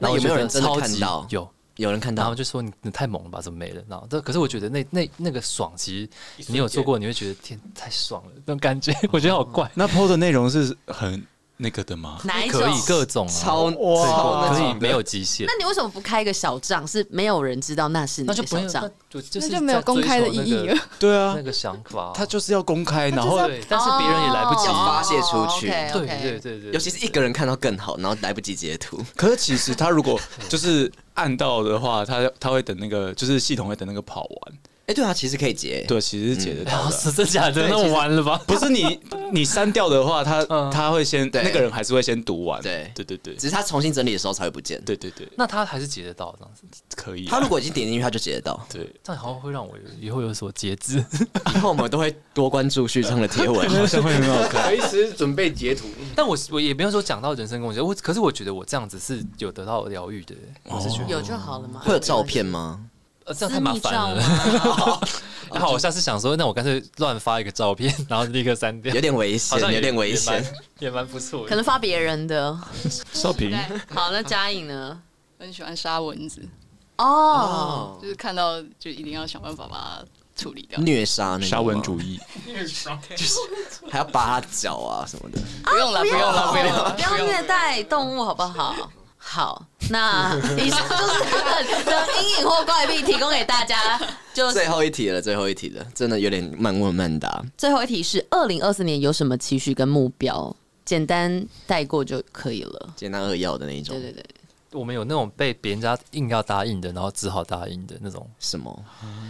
那有没有人真的超级看到有，有人看到然后就说你你太猛了吧，怎么没了？然后这可是我觉得那那那个爽，其实你有做过，你会觉得天太爽了，那种感觉，我觉得好怪。那 PO 的内容是很那个的吗？哪一种？可以各种啊，超哇超那可以没有极限那，你为什么不开一个小账？是没有人知道那是你的小账那。就就是那就没有公开的意义了。(laughs) 对啊那，个想法，他就是要公开，然后，但是别人也来不及要发泄出去哦对 OK，OK 对对对，尤其是一个人看到更好，然后来不及截图。可是其实他如果就是按到的话，他他会等那个，就是系统会等那个跑完。哎，对啊，其实可以截。对，其实是解得到。是真假的？那我完了吧？不是你你删掉的话，他嗯他会先对那个人还是会先读完。对对对对只是他重新整理的时候才会不见。对对对，那他还是截得到这样子，可以啊。他如果已经点进去，他就截得到。对这样好像会让我以后有所节制。以后我们都会多关注旭昌的贴文。(laughs) 好像会很好看。随时准备截图。但我我也没有说讲到人身攻击，我可是我觉得我这样子是有得到疗愈的，我是觉得有就好了嘛。会有照片吗？呃这样太麻烦了。(laughs) 了。好，我下次想说，那我干脆乱发一个照片，然后立刻删掉，有点危险，有点危险。，也蛮不错。可能发别人的。(laughs) 少平，好，那嘉颖呢？很喜欢杀蚊子，哦，就是看到就一定要想办法把它处理掉。虐杀那种沙文吗主义，(laughs) 还要拔他脚啊什么的。不用了，不用了，不用了，不要虐待动物好不好？好，那 (laughs) 以上就是他们的阴影或怪癖，提供给大家。就最后一题了，最后一题了，真的有点慢问慢答。最后一题是：二零二四年有什么期许跟目标？简单带过就可以了。简单扼要的那一种对。对对，我们有那种被别人家硬要答应的，然后只好答应的那种。什么？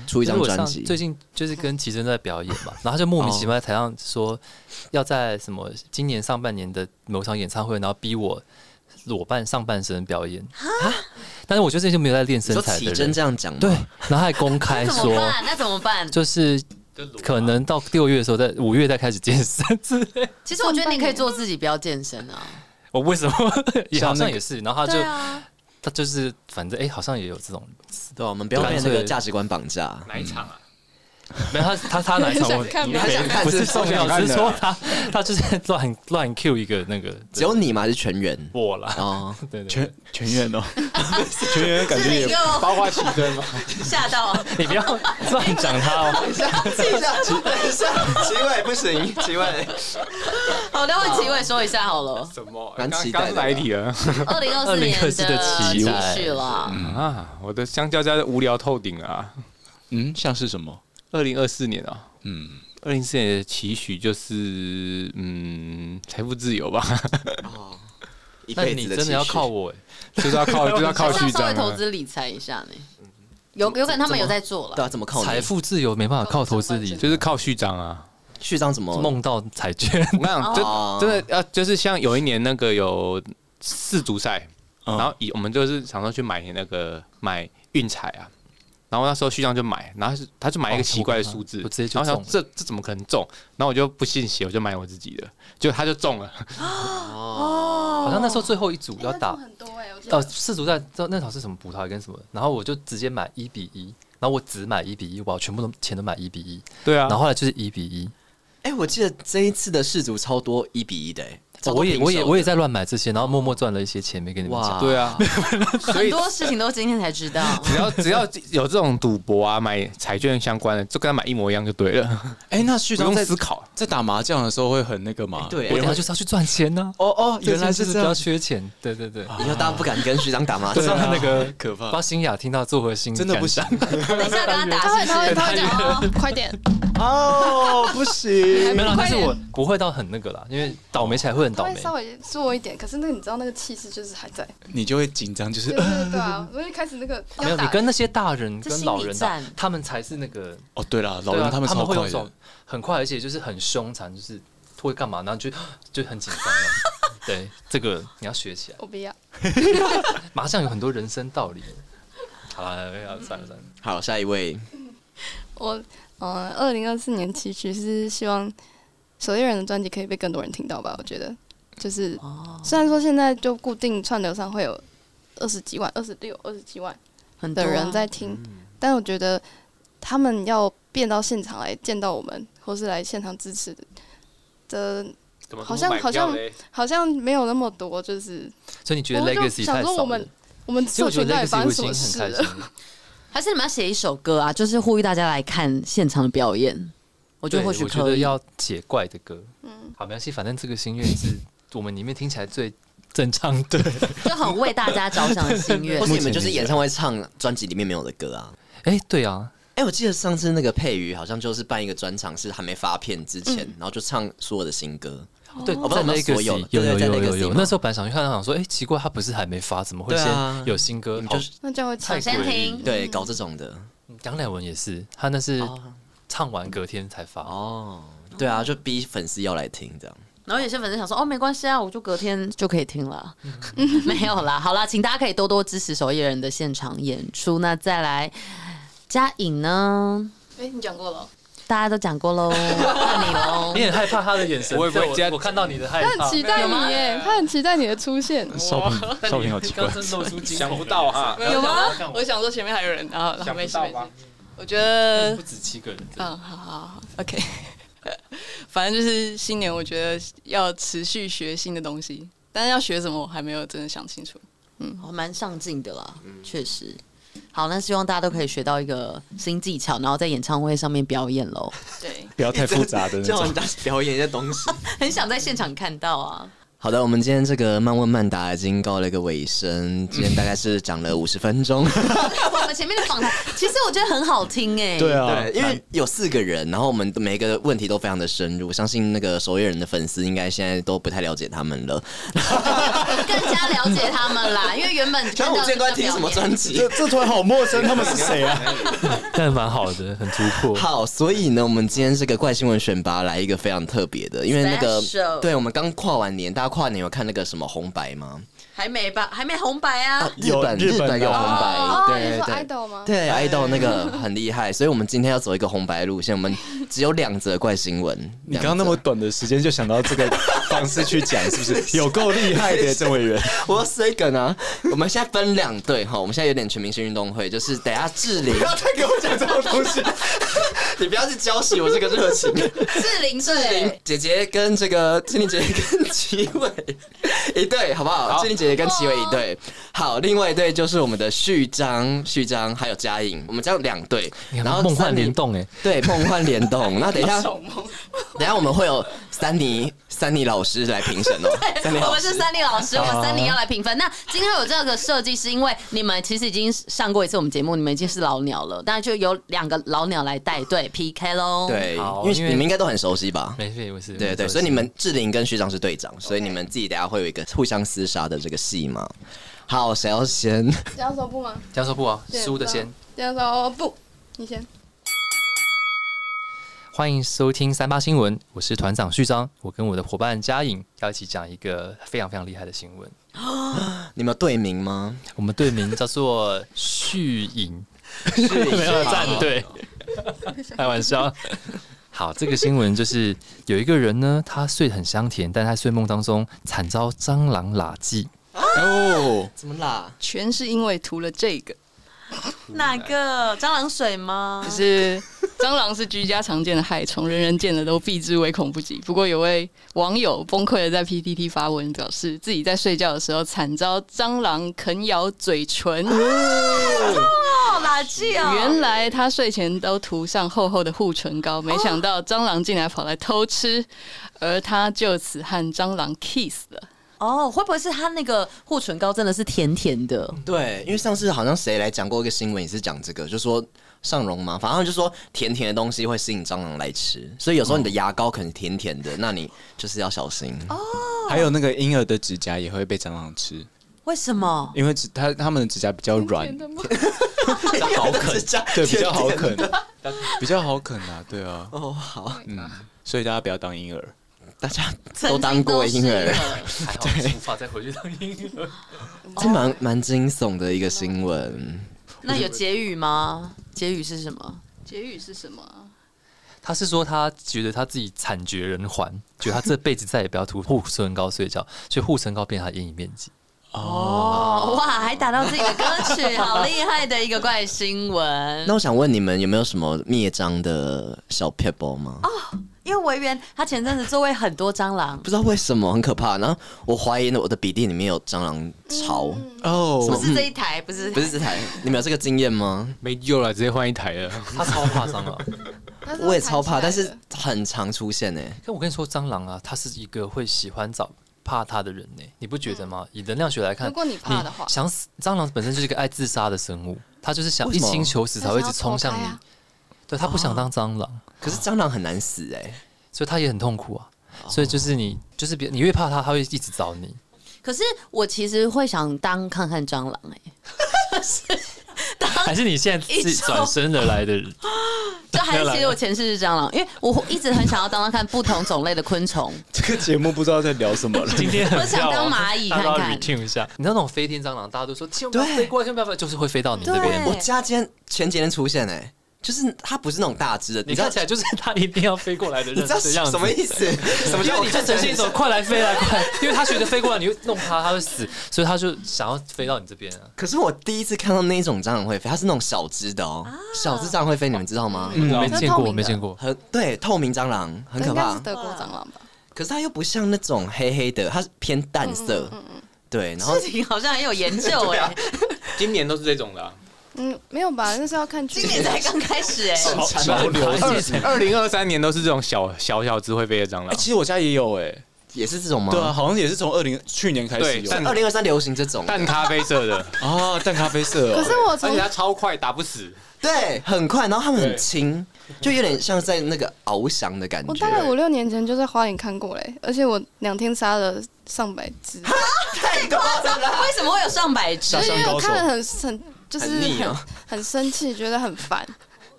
出一张专辑？最近就是跟齐真在表演嘛，然后就莫名其妙在台上说要在什么今年上半年的某场演唱会，然后逼我裸扮上半身表演。但是我就是就没有在练身材的起真，这样讲吗？对，然后还公开 (laughs) 那怎么说，办？那怎么办？就是可能到六月的时候，在五月再开始健身之类。其实我觉得你可以做自己，不要健身啊。我为什么 (laughs) 也好像也是，然后他就、他就是反正哎、好像也有这种，对啊，我们不要被那个价值观绑架。哪一场啊？没有他他他哪一场我看吗你还想看不是是重要，看的只是说他他就是乱乱 Q 一个那个只有你吗？还是全员？我啦，哦，(laughs) 对对全全员哦，(laughs) 全员感是觉也你给我包括气氛吗？吓到。你不要乱讲他哦。等一下，等一下，奇伟不行，奇伟。好，那问齐伟说一下好了。什么？蛮刚期待的刚是哪一题了？二零二四年2024的期期待许啦，啊，我的香蕉家的无聊透顶啊！嗯，像是什么？二零二四年啊，嗯，二零四年的期许就是嗯，财富自由吧，哦，(laughs) 一那辈子你真的要靠我哎，就是要靠 (laughs) 就是要靠去稍微序章啊。投资理财一下呢。有有可能他们有在做了，对啊，怎么靠财富自由没办法靠投资理，就是靠序章啊！序章怎么？梦到彩券。(laughs) 我跟你讲，哦。真真的要就是像有一年那个有四足赛，嗯。然后以我们就是想说去买那个买运彩啊，然后那时候序章就买，然后是他就买一个奇怪的数字，哦我直接就然后想中这这怎么可能中？然后我就不信邪，我就买我自己的，就他就中了。哦，(laughs) 好像那时候最后一组要打，很多哎，哦，世足赛那那场是什么葡萄跟什么？然后我就直接买一比一，然后我只买一比一，我全部都钱都买一比一。对啊然后后来就是一比一。哎、我记得这一次的世足超多一比一的、欸，我也我也我也在乱买这些，然后默默赚了一些钱，没跟你们哇讲。对啊，(laughs) 很多事情都今天才知道。只要只要有这种赌博啊、买彩券相关的，就跟他买一模一样就对了，(laughs) 哎、那旭不用章在思考。在打麻将的时候会很那个吗？对我等下就是要去赚钱呢、哦哦，原来是这样。缺钱。对对对，以后大家不敢跟学长打麻对将。啊那个 (laughs) 可怕不知道新雅听到做核心真的不行。等一下跟他打他会他会？他会讲哦，快点，哦，不行。没有，但是我不会到很那个啦，因为倒霉起来会很倒霉。稍微做一点，可是那个你知道那个气势就是还在，你就会紧张，就是对对对对啊，我一开始那个 (laughs) 没有，你跟那些大人跟老人打，他们才是那个哦，对了，老人他们超快的会有种，很快，而且就是很凶残，就是会干嘛，然后就就很紧张了。(laughs) 对，这个你要学起来。我不要，(laughs) 麻将有很多人生道理。好了，要算了算了，好，下一位。我嗯，二零二四年期许是希望守夜人的专辑可以被更多人听到吧。我觉得就是，虽然说现在就固定串流上会有二十几万、二十六、二十几万的很多啊人在听，但我觉得他们要变到现场来见到我们，或是来现场支持的，好像好像好像没有那么多。就是所以你觉得我就 legacy 想太少了说我们？我们社群到底发生什么事了？还是你们要写一首歌啊，就是呼吁大家来看现场的表演。我觉对，得或许我觉可以。得要解怪的歌。嗯，好，没关系，反正这个心愿是我们里面听起来最正常的。(laughs) 就很为大家着想的心愿 (laughs) 或。是你们就是演唱会唱专辑里面没有的歌啊？哎，对啊，哎、我记得上次那个佩瑜好像就是办一个专场，是还没发片之前，然后就唱所有的新歌。对，我不知道在有没有所有有在有有那时候本来想去看，想说，哎，奇怪，他不是还没发，怎么会先有新歌？就是那这样会抢先听对搞这种的杨乃文也是，他那是哦唱完隔天才发。哦，对啊，就逼粉丝要来听这样。然后有些粉丝想说，哦，没关系啊，我就隔天就可以听了。(laughs) 没有啦，好啦，请大家可以多多支持守夜人的现场演出。那再来嘉颖呢？哎，你讲过了，大家都讲过喽，(laughs) 看你喽你。很害怕他的眼神，我也不会我我看到你的害怕他很。期待你耶，他很期待你的出现。少平少平好奇怪想不到哈有吗？我想说前面还有人，然后然后想没事没事不到吧。我觉得不止七个人。嗯，好好好，OK。(laughs) 反正就是新年，我觉得要持续学新的东西，但是要学什么，我还没有真的想清楚。嗯我蛮上进的啦，确实。好，那希望大家都可以学到一个新技巧，然后在演唱会上面表演喽。对，不要太复杂的那种。叫人家表演一些东西。很想在现场看到啊！好的，我们今天这个慢问慢答已经告了一个尾声，今天大概是讲了 (laughs) 五十分钟。我们前面的访谈，其实我觉得很好听哎、对啊，对，因为有四个人，然后我们每个问题都非常的深入，相信那个守夜人的粉丝应该现在都不太了解他们了。(laughs) 更加了解他们啦。(laughs) 因为原本然后我之前都在听什么专辑？这这突然好陌生，他们是谁啊？但蛮好的，很突破。好，所以呢，我们今天这个怪新闻选拔来一个非常特别的，因为那个对我们刚跨完年，大家跨年有看那个什么红白吗？还没吧？还没红白啊！日本有日本的日本有红白，对，对对 idol 吗？对，idol 那个很厉害，(laughs) 所以我们今天要走一个红白路线，我们只有两则怪新闻。你刚刚那么短的时间就想到这个方式去讲，是不是？(laughs) 有够厉害的，(laughs) 郑委员。我要塞梗啊！我们现在分两队哈，我们现在有点全明星运动会，就是等一下志玲，不要再给我讲这种东西。你不要去浇熄我这个热情。(laughs) 志玲志玲队，姐姐跟这个志玲姐姐跟齐伟一对，好不好？志玲姐姐跟齐伟一对。好，另外一队就是我们的序章、序章还有嘉颖，我们这样两队，然后梦幻联动哎，对，梦幻联动。那等一下，等一下我们会有三妮三妮老师来评审哦。三妮老师我们是三妮老师，我们三妮要来评分。那今天有这个设计，是因为你们其实已经上过一次我们节目，你们已经是老鸟了，但就有两个老鸟来带队 PK 喽。(laughs) 对，因为你们应该都很熟悉吧？没事没事。对对，所以你们志玲跟学长是队长，所以你们自己等下会有一个互相厮杀的这个戏嘛。好，谁要先？这样说不吗？这样说不啊，输的先。这样说不，你先。欢迎收听三八新闻，我是团长序章，我跟我的伙伴嘉颖要一起讲一个非常非常厉害的新闻。(gasps) 你们有队名吗？我们队名叫做序颖，是没有战队，(laughs) 开玩笑。好，这个新闻就是有一个人呢，他睡得很香甜，但他睡梦当中惨遭蟑螂喇记。哦，怎么啦？全是因为涂了这个。哪个蟑螂水吗？就是蟑螂是居家常见的害虫，人人见了都避之唯恐不及。不过有位网友崩溃的在 PPT 发文，表示自己在睡觉的时候惨遭蟑螂啃咬嘴唇。好垃圾哦！原来他睡前都涂上厚厚的护唇膏，没想到蟑螂竟然跑来偷吃，而他就此和蟑螂 kiss 了。哦，会不会是他那个护唇膏真的是甜甜的？对，因为上次好像谁来讲过一个新闻，也是讲这个，就说尚荣嘛，反正就说甜甜的东西会吸引蟑螂来吃，所以有时候你的牙膏可能甜甜的，那你就是要小心。哦。还有那个婴儿的指甲也会被蟑螂吃，为什么？因为指他他们的指甲比较软，比较好啃，(laughs) 对，比较好啃，比较好啃啊，对啊，哦，好，嗯，所以大家不要当婴儿。大家都当过婴儿，对，(laughs) 无法再回去当婴儿，(laughs) 这蛮蛮惊悚的一个新闻。那有结语吗？结语是什么？结语是什么？他是说他觉得他自己惨绝人寰，觉得他这辈子再也不要涂护唇膏睡觉，所以护唇膏变成他阴影面积。哦，哇，还打到自己的歌曲，好厉害的一个怪新闻。那我想问你们有没有什么灭蟑的小 PPO 吗？哦。因为维园他前阵子周围很多蟑螂，不知道为什么很可怕。然后我怀疑呢，我的笔电里面有蟑螂巢哦，不是这一台，不是不是这台，你们有这个经验吗？没救了，直接换一台了。他超怕蟑螂，(laughs) 我也超怕，但是很常出现呢。可我跟你说，蟑螂啊，它是一个会喜欢找怕它的人呢，你不觉得吗？以能量学来看，如果你怕的话，想死，蟑螂本身就是一个爱自杀的生物，它就是想一心求死才会一直冲向你。对，他不想当蟑螂，可是蟑螂很难死哎，所以他也很痛苦啊。所以就是你，就是别你越怕他，他会一直找你。可是我其实会想当看看蟑螂哎，(laughs) 还是你现在是转身而来的人？(laughs) 就还是其实我前世是蟑螂，因为我一直很想要当当看不同种类的昆虫。(laughs) 这个节目不知道在聊什么了。今天我想当蚂蚁看看，听一下。你知道那种飞天蟑螂，大家都说千万不要飞过来，千万不要，就是会飞到你这边。我家今天前几天出现哎。就是它不是那种大只的，你看起来就是它一定要飞过来的 (laughs) 人的样子。什么意思？什么？因为你就呈现一种快来飞来快，因为它觉得飞过来你会弄它，它会死，所以它就想要飞到你这边啊。可是我第一次看到那种蟑螂会飞，它是那种小只的哦，小只蟑螂会飞，你们知道吗？我没见过，我没见过。很对，透明蟑螂很可怕。德国蟑螂吧？可是它又不像那种黑黑的，它是偏淡色。对，然后事情好像很有研究 (laughs) 哎。今年都是这种的。嗯，没有吧？那是要看今年才刚开始哎，潮流。二零二三年都是这种小小小只会飞的蟑螂。其实我家也有哎，也是这种吗？对啊，好像也是从二零去年开始有。但二零二三流行这种淡咖啡色的 (laughs) 哦，淡咖啡色。可是我，而且它超快，打不死。对，很快，然后它们很轻，就有点像在那个翱翔的感觉。我大概五六年前就在花莲看过嘞，而且我两天杀了上百只。(laughs) 太夸张了！为什么会有上百只？因为我看了很很。就是很 (laughs) 很生气，觉得很烦。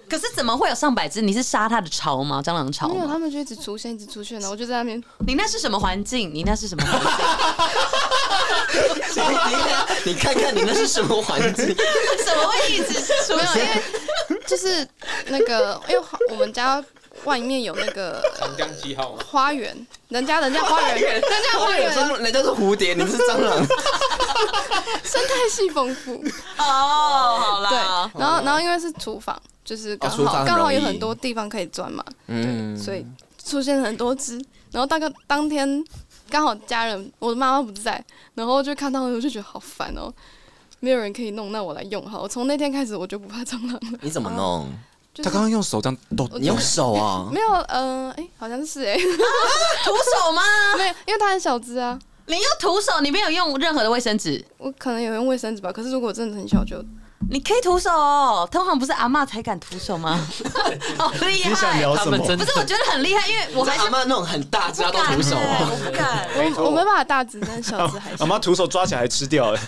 可是怎么会有上百只？你是杀它的巢吗？蟑螂巢？没有，他们就一直出现，一直出现，然后我就在那边。你那是什么环境？你那是什么环境？(laughs) 你看看你那是什么环境？(laughs) 怎么会一直出现？因为就是那个，因为我们家外面有那个长江七号花园，人家人家花园，人家花园，人家是蝴蝶，你是蟑螂。(laughs) 生态系丰富。哦，好啦，对，然后然后因为是厨房，就是刚好刚好有很多地方可以钻嘛，嗯，所以出现很多只，然后大概当天刚好家人我的妈妈不在，然后就看到我就觉得好烦哦，没有人可以弄，那我来用好，从那天开始我就不怕蟑螂了。你怎么弄？他刚刚用手这样抖，你用手啊？(laughs) 没有，嗯，哎，好像是哎，(laughs) 徒手吗？(laughs) 没有，因为他很小只啊。你用徒手，你没有用任何的卫生纸。我可能有用卫生纸吧，可是如果真的很小就，你可以徒手哦。通常不是阿妈才敢徒手吗？好厉害！你想聊什么？不是，我觉得很厉害，因为我还是阿妈那种很大只都徒手，我不敢，我我没办法大只，但小只还是。阿妈徒手抓起来还吃掉哎。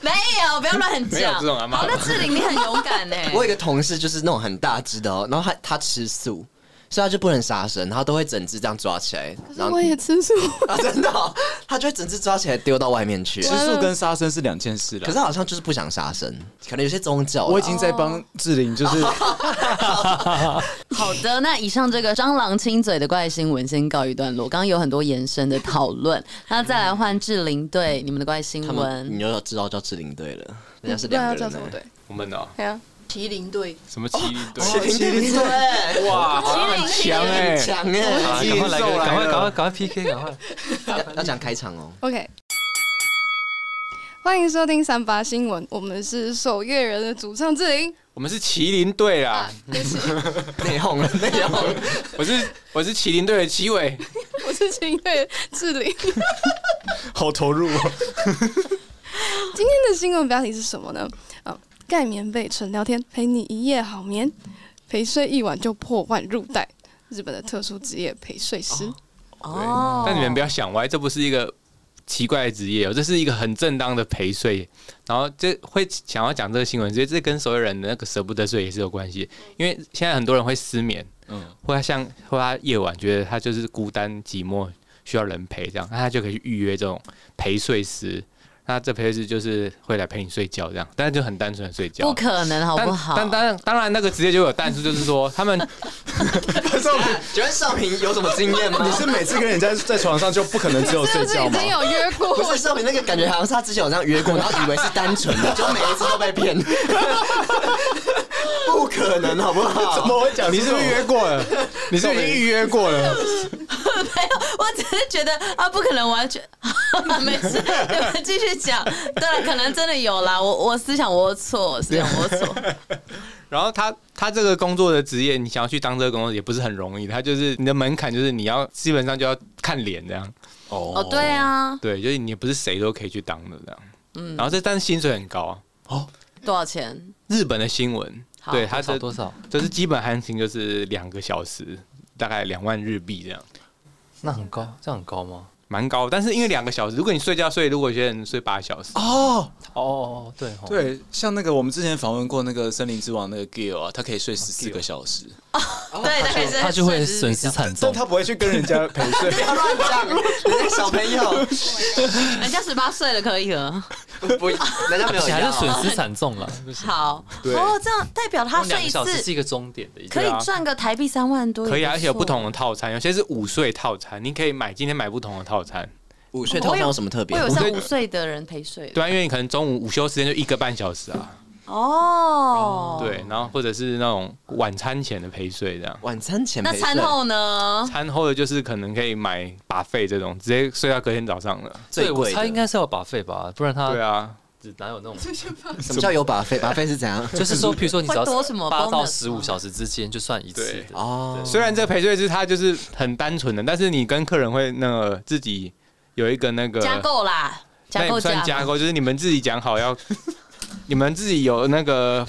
(laughs) 没有，不要乱讲。没有这种阿嬷。好，那志玲你很勇敢哎。(laughs) 我有一个同事就是那种很大只的哦，然后他他吃素。所以他就不能杀生，然后都会整只这样抓起来，我也吃素，(laughs) 啊，真的哦、他就会整只抓起来丢到外面去。吃素跟杀生是两件事了。可是好像就是不想杀生，可能有些宗教啊。我已经在帮志玲，就是 (laughs) 好的，那以上这个蟑螂亲嘴的怪新闻先告一段落。刚刚有很多延伸的讨论，那再来换志玲队你们的怪新他们，你又要知道叫志玲队了，人家是两个人呢。要叫什么队？我们哦，对啊，麒麟队，什么麒麟队？麒麟队，哇，好像很强哎，强哎！啊赶快来赶快赶快赶快 PK，赶快！要 (laughs) 要讲开场哦。OK，欢迎收听三八新闻，我们是守夜人的主唱志玲。我们是麒麟队啦 (laughs) 内讧了，内讧了。(laughs) 我是我是麒麟队的七伟，我是麒麟队志玲。好投入哦。今天的新闻标题是什么呢？啊，盖棉被纯聊天，陪你一夜好眠，陪睡一晚就破万入袋。日本的特殊职业陪睡师。哦但你们不要想歪，这不是一个奇怪的职业哦，这是一个很正当的陪睡。然后这会想要讲这个新闻，其实这跟所有人的那个舍不得睡也是有关系。因为现在很多人会失眠，嗯，或他像或他夜晚觉得他就是孤单寂寞，需要人陪这样，那他就可以去预约这种陪睡师。那这陪睡师就是会来陪你睡觉这样，但是就很单纯的睡觉。不可能，好不好？但当然，当然那个职业就有但是，就是说他们 (laughs) (laughs) 请问少平有什么经验吗？你是每次跟人家在床上就不可能只有睡觉吗是是已经？有约过？不是少平那个感觉好像是他之前有这样约过，然后以为是单纯的，就每一次都被骗。(laughs) 不可能，好不好？怎么会讲？你是不是约过了？你是不是已经预约过了？没有，我只是觉得啊，不可能完全 (laughs) 没事，你们继续讲。对了，可能真的有啦，我我思想龌龊，思想龌龊。(laughs) 然后他他这个工作的职业，你想要去当这个工作也不是很容易，他就是你的门槛就是你要基本上就要看脸这样，哦哦，对，啊，对，就是你不是谁都可以去当的这样。嗯，然后这但是薪水很高啊，多少钱？日本的新闻，对，他是多少？就是基本行情就是两个小时，大概两万日币这样。那很高，这样很高吗？蛮高，但是因为两个小时，如果你睡觉睡，如果有些人睡八小时，哦，哦哦，对哦，对，像那个我们之前访问过那个森林之王那个 Gill 啊，他可以睡十四个小时，对，大概是他就会损失惨但重。他不会去跟人家陪睡。不要乱讲，(laughs) 人家小朋友。人家十八岁了，可以了。不，人家没有还是。损失惨重了。好，对。哦，这样代表他睡一两个小时是次一个终点的，可以赚个台币三万多，可以啊，而且有不同的套餐，有些是午睡套餐，你可以买今天买不同的套餐。午睡套餐有什么特别会？有午睡像五岁的人陪睡对啊，因为你可能中午午休时间就一个半小时啊，哦。对，然后或者是那种晚餐前的陪睡这样。晚餐前那陪睡餐后呢？餐后的就是可能可以买 buffet 这种，直接睡到隔天早上了。对我最贵的猜应该是要把费吧，不然他对啊，哪有那种？(laughs) 什么叫有把费？把费是怎样？(laughs) 就是说，比如说你只要会多什么八到十五小时之间就算一次哦，虽然这陪睡是它就是很单纯的，但是你跟客人会那个自己有一个那个加购啦，加购算。加购，就是你们自己讲好要，你们自己有那个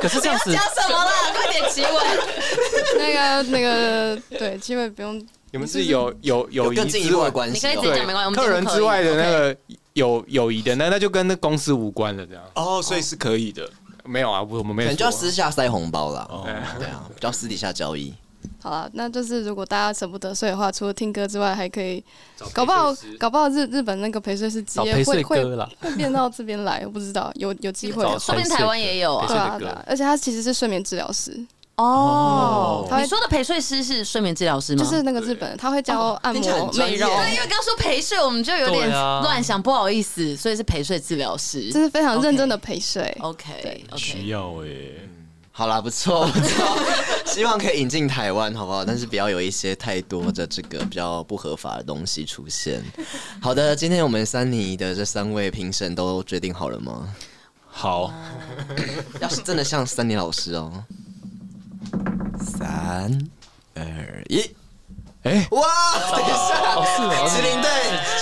可是这样子加什么啦？快点提问。那个那个，对，基本不用。你们自己有有有友谊之外更进一步的，关系哦。你可以直接讲，没关系。我们客人之外的那个友友谊的那那就跟那公司无关了，这样哦，所以是可以的。没有啊，我我们没有可能就要私下塞红包啦。哦，对啊，比较私底下交易。好了，那就是如果大家舍不得睡的话，除了听歌之外，还可以搞不好搞不好日日本那个陪睡师职业找陪睡会会，会变到这边来，我不知道，有有机会。说不定台湾也有啊对啊，对啊，而且他其实是睡眠治疗师，哦。你说的陪睡师是睡眠治疗师吗？就是那个日本，他会教按摩、美容，对，因为刚刚说陪睡，我们就有点乱想，不好意思，所以是陪睡治疗师这。是非常认真的陪睡。OK 需要哎。好啦，不错不错，希望可以引进台湾，好不好？但是不要有一些太多的这个比较不合法的东西出现。(laughs) 好的，今天我们三尼的这三位评审都决定好了吗？好，要是真的像三尼老师哦，三二一，哎，哇！等一下，哦是哦麒麟队，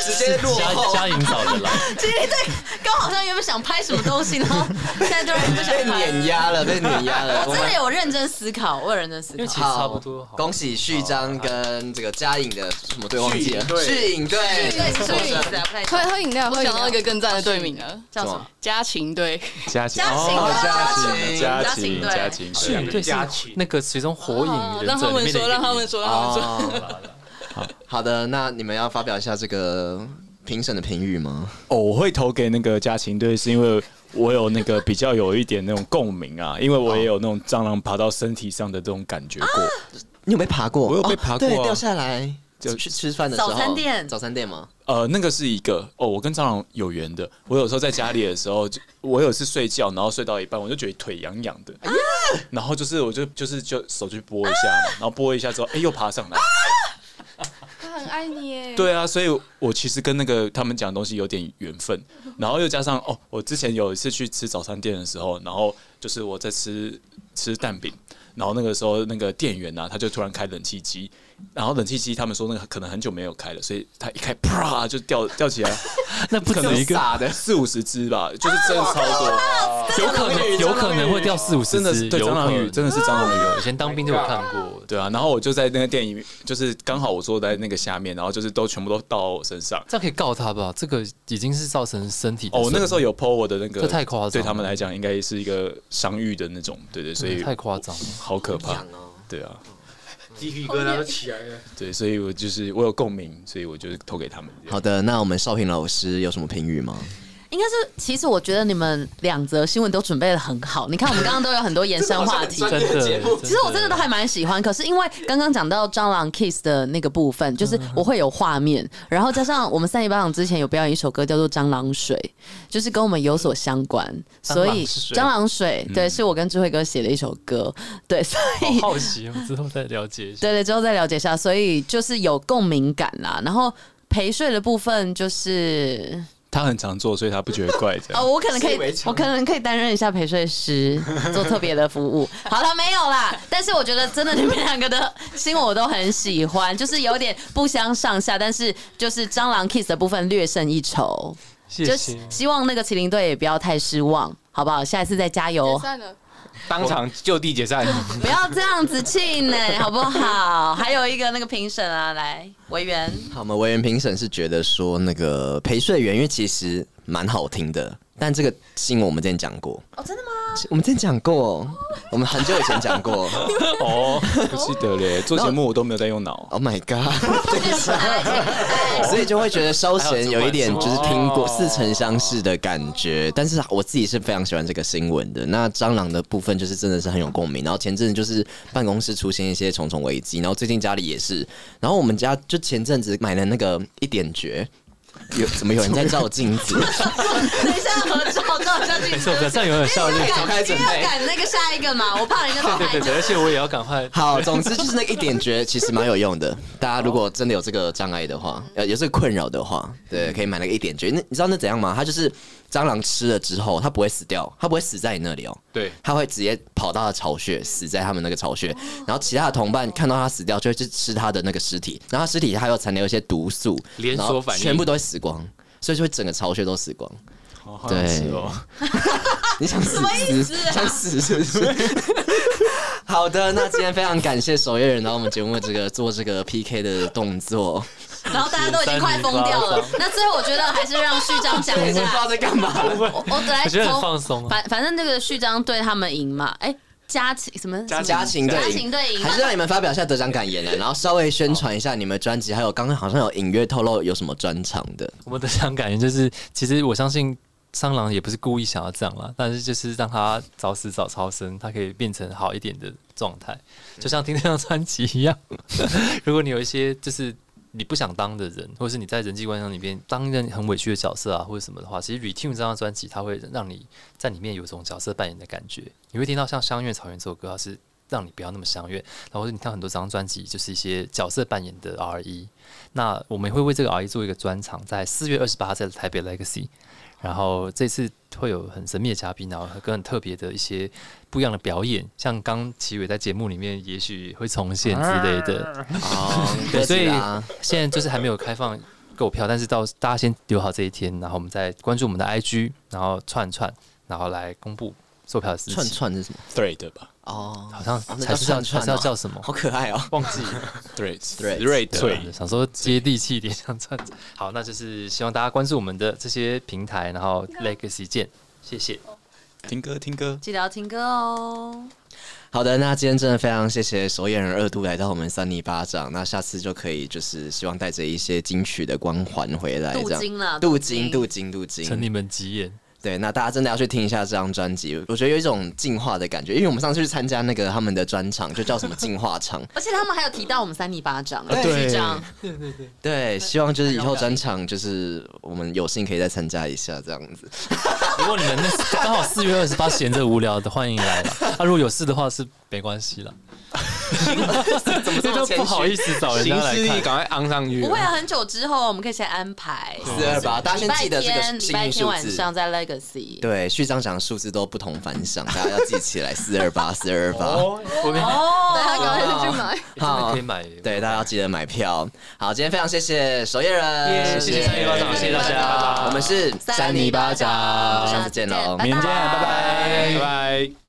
直接落加后，加引导的啦。(laughs) 麒麟队，刚好像原本想拍什么东西，然后 (laughs) 现在就不想被。碾压了，被碾压了。我真的有认真思考，我有认真思考因为其。实差不多。好恭喜序章跟这个嘉颖的什么队忘记了？序序影队，对，是什么意思啊？不太懂。喝喝饮料，我喝饮料想到一个更赞的队名了，叫什么？家禽队。家禽家禽哦家家禽禽家家禽禽对家禽是对，是那个其中火影哦忍者让他们说，让他们说，让他们说。哦，好的，那你们要发表一下这个评审的评语吗？哦，我会投给那个家禽队，是因为我有那个比较有一点那种共鸣啊，因为我也有那种蟑螂爬到身体上的这种感觉过。你有被爬过？我有被爬过啊哦对，掉下来。就就去吃饭的时候，早餐店早餐店吗？呃，那个是一个哦，我跟蟑螂有缘的。我有时候在家里的时候，就我有一次睡觉，然后睡到一半，我就觉得腿痒痒的，然后就是我就就是就手去拨一下嘛，然后拨一下之后，哎、又爬上来。他很爱你耶。对啊，所以我其实跟那个他们讲的东西有点缘分，然后又加上哦，我之前有一次去吃早餐店的时候，然后就是我在吃吃蛋饼，然后那个时候那个店员啊，他就突然开冷气机，然后冷气机他们说那个可能很久没有开了，所以他一开啪就掉掉起来，(laughs) 那不可能一个傻的，四五十只吧，就是真的超多，有可能有可能会掉四五十真的是只，对蟑螂鱼真的是蟑螂鱼。以前当兵就有看过，对啊，然后我就在那个电影，就是刚好我坐在那个下面，然后就是都全部都倒到我身上。这样可以告他吧？这个已经是造成身体哦，我那个时候有 PO 我的那个，这太夸张了对他们来讲应该是一个伤愈的那种，对对，所以太夸张了。好可怕，哦。对啊，鸡皮疙瘩都起来了。(laughs) 对，所以我就是我有共鸣，所以我就投给他们。好的，那我们少平老师有什么评语吗？应该是，其实我觉得你们两则新闻都准备的很好。你看，我们刚刚都有很多延伸话题。真的，其实我真的都还蛮喜欢，可是因为刚刚讲到蟑螂 kiss 的那个部分，就是我会有画面，然后加上我们三一巴掌之前有表演一首歌叫做《蟑螂水》，就是跟我们有所相关，所以蟑蟑螂水对，是我跟智慧哥写的一首歌，对，所以好好奇哦，之后再了解一下。对对，之后再了解一下，所以就是有共鸣感啦。然后陪睡的部分就是。他很常做，所以他不觉得怪这样。哦，我可能可以，我可能可以担任一下陪睡师，做特别的服务。好了，没有啦。(laughs) 但是我觉得真的你们两个的新闻我都很喜欢，就是有点不相上下，但是就是蟑螂 kiss 的部分略胜一筹。谢谢就是。希望那个麒麟队也不要太失望，好不好？下一次再加油当场就地解散。(laughs) 不要这样子气馁，好不好？还有一个那个评审啊，来委员。好，我们委员评审是觉得说那个陪睡员，因为其实蛮好听的，但这个新闻我们之前讲过。哦，真的吗？我们之前讲过，我们很久以前讲过。(laughs) 哦，不记得嘞，(laughs) 做节目我都没有在用脑。Oh my god！(laughs) 所以就会觉得稍显有一点就是听过似曾相识的感觉，但是我自己是非常喜欢这个新闻的。那蟑螂的部分就是真的是很有共鸣。然后前阵子就是办公室出现一些重重危机，然后最近家里也是。然后我们家就前阵子买了那个一点绝，有怎么有人在照镜子？(laughs) 等一下合照，照一下镜子。没错，这样有点效率。赶快准备赶那个下一个嘛，我怕人家对对对，而且我也要赶快。好，总之就是那个一点绝其实蛮有用的。大家如果真的有这个障碍的话，呃，有这个困扰的话，对，可以买那个一点觉。那你知道那怎样吗？它就是蟑螂吃了之后，它不会死掉，它不会死在你那里哦。对，它会直接跑到了巢穴，死在他们那个巢穴。然后其他的同伴看到它死掉，就会去吃它的那个尸体。然后它尸体还有残留一些毒素，连锁然后反应全部都会死光，所以就会整个巢穴都死光。好好想吃哦。(laughs) 你想死死、想死是不是？(laughs) 好的，那今天非常感谢守夜人来我们节目这个做这个 PK 的动作。(laughs) 然后大家都已经快疯掉了。那最后我觉得还是让序章讲一不知道下。在干嘛了。我本来我觉得很从放松啊。反反正这个序章对他们赢嘛，哎，家情什么家家情对家情对赢，还是让你们发表一下得奖感言呢？然后稍微宣传一下你们专辑，还有刚刚好像有隐约透露有什么专场的。我们得奖感言就是，其实我相信蟑螂也不是故意想要这样啦，但是就是让它早死早超生，它可以变成好一点的状态，就像听这张专辑一样。(laughs) 如果你有一些就是你不想当的人，或者是你在人际关系里面当一个很委屈的角色啊，或者什么的话，其实《Retune》这张专辑它会让你在里面有种角色扮演的感觉。你会听到像《相约草原》这首歌，它是让你不要那么相约，然后你看很多张专辑就是一些角色扮演的 R.E。那我们会为这个 R.E 做一个专场，在四月二十八在台北 Legacy。然后这次会有很神秘的嘉宾，然后跟很特别的一些不一样的表演，像刚齐伟在节目里面也许会重现之类的。哦，(laughs) 对，所以啊，现在就是还没有开放购票，但是到大家先留好这一天，然后我们再关注我们的 IG，然后串串，然后来公布售票的事情。串串是什么？Thread 吧哦，好像那才是叫叫串是要哦叫什么？好可爱哦。忘记了。(laughs) Threads Threads Thread 对，想说接地气一点，像串子。好，那就是希望大家关注我们的这些平台，然后 Legacy 见，谢谢。听歌听歌，记得要听歌哦。好的，那今天真的非常谢谢首演人二度来到我们三尼巴掌，那下次就可以就是希望带着一些金曲的光环回来，这样镀金了镀镀金，镀金，镀金，承你们吉言。对，那大家真的要去听一下这张专辑，我觉得有一种进化的感觉，因为我们上次去参加那个他们的专场，就叫什么进化场，(laughs) 而且他们还有提到我们三尼巴掌，对。(laughs) 对对，对，希望就是以后专场就是我们有幸可以再参加一下这样子。如果你们那刚好四月二十八闲着无聊的，欢迎来了。啊，如果有事的话是没关系了。(laughs) 怎么这就不好意思找人家行来赶快昂上去。不会啊，很久之后我们可以先安排。四二八，大家先拜记得这个天，礼拜天幸运数字。晚上在 Legacy。对，序章讲的数字都不同凡响，大家要记起来，(laughs) 四二八，四二八。我们对他赶快去买。真的可以买。对，大家要记得买票。好，今天非常谢谢守夜人，谢谢三尼巴掌谢谢大家我们是三尼巴掌下次见喽，明天见，拜拜，拜拜。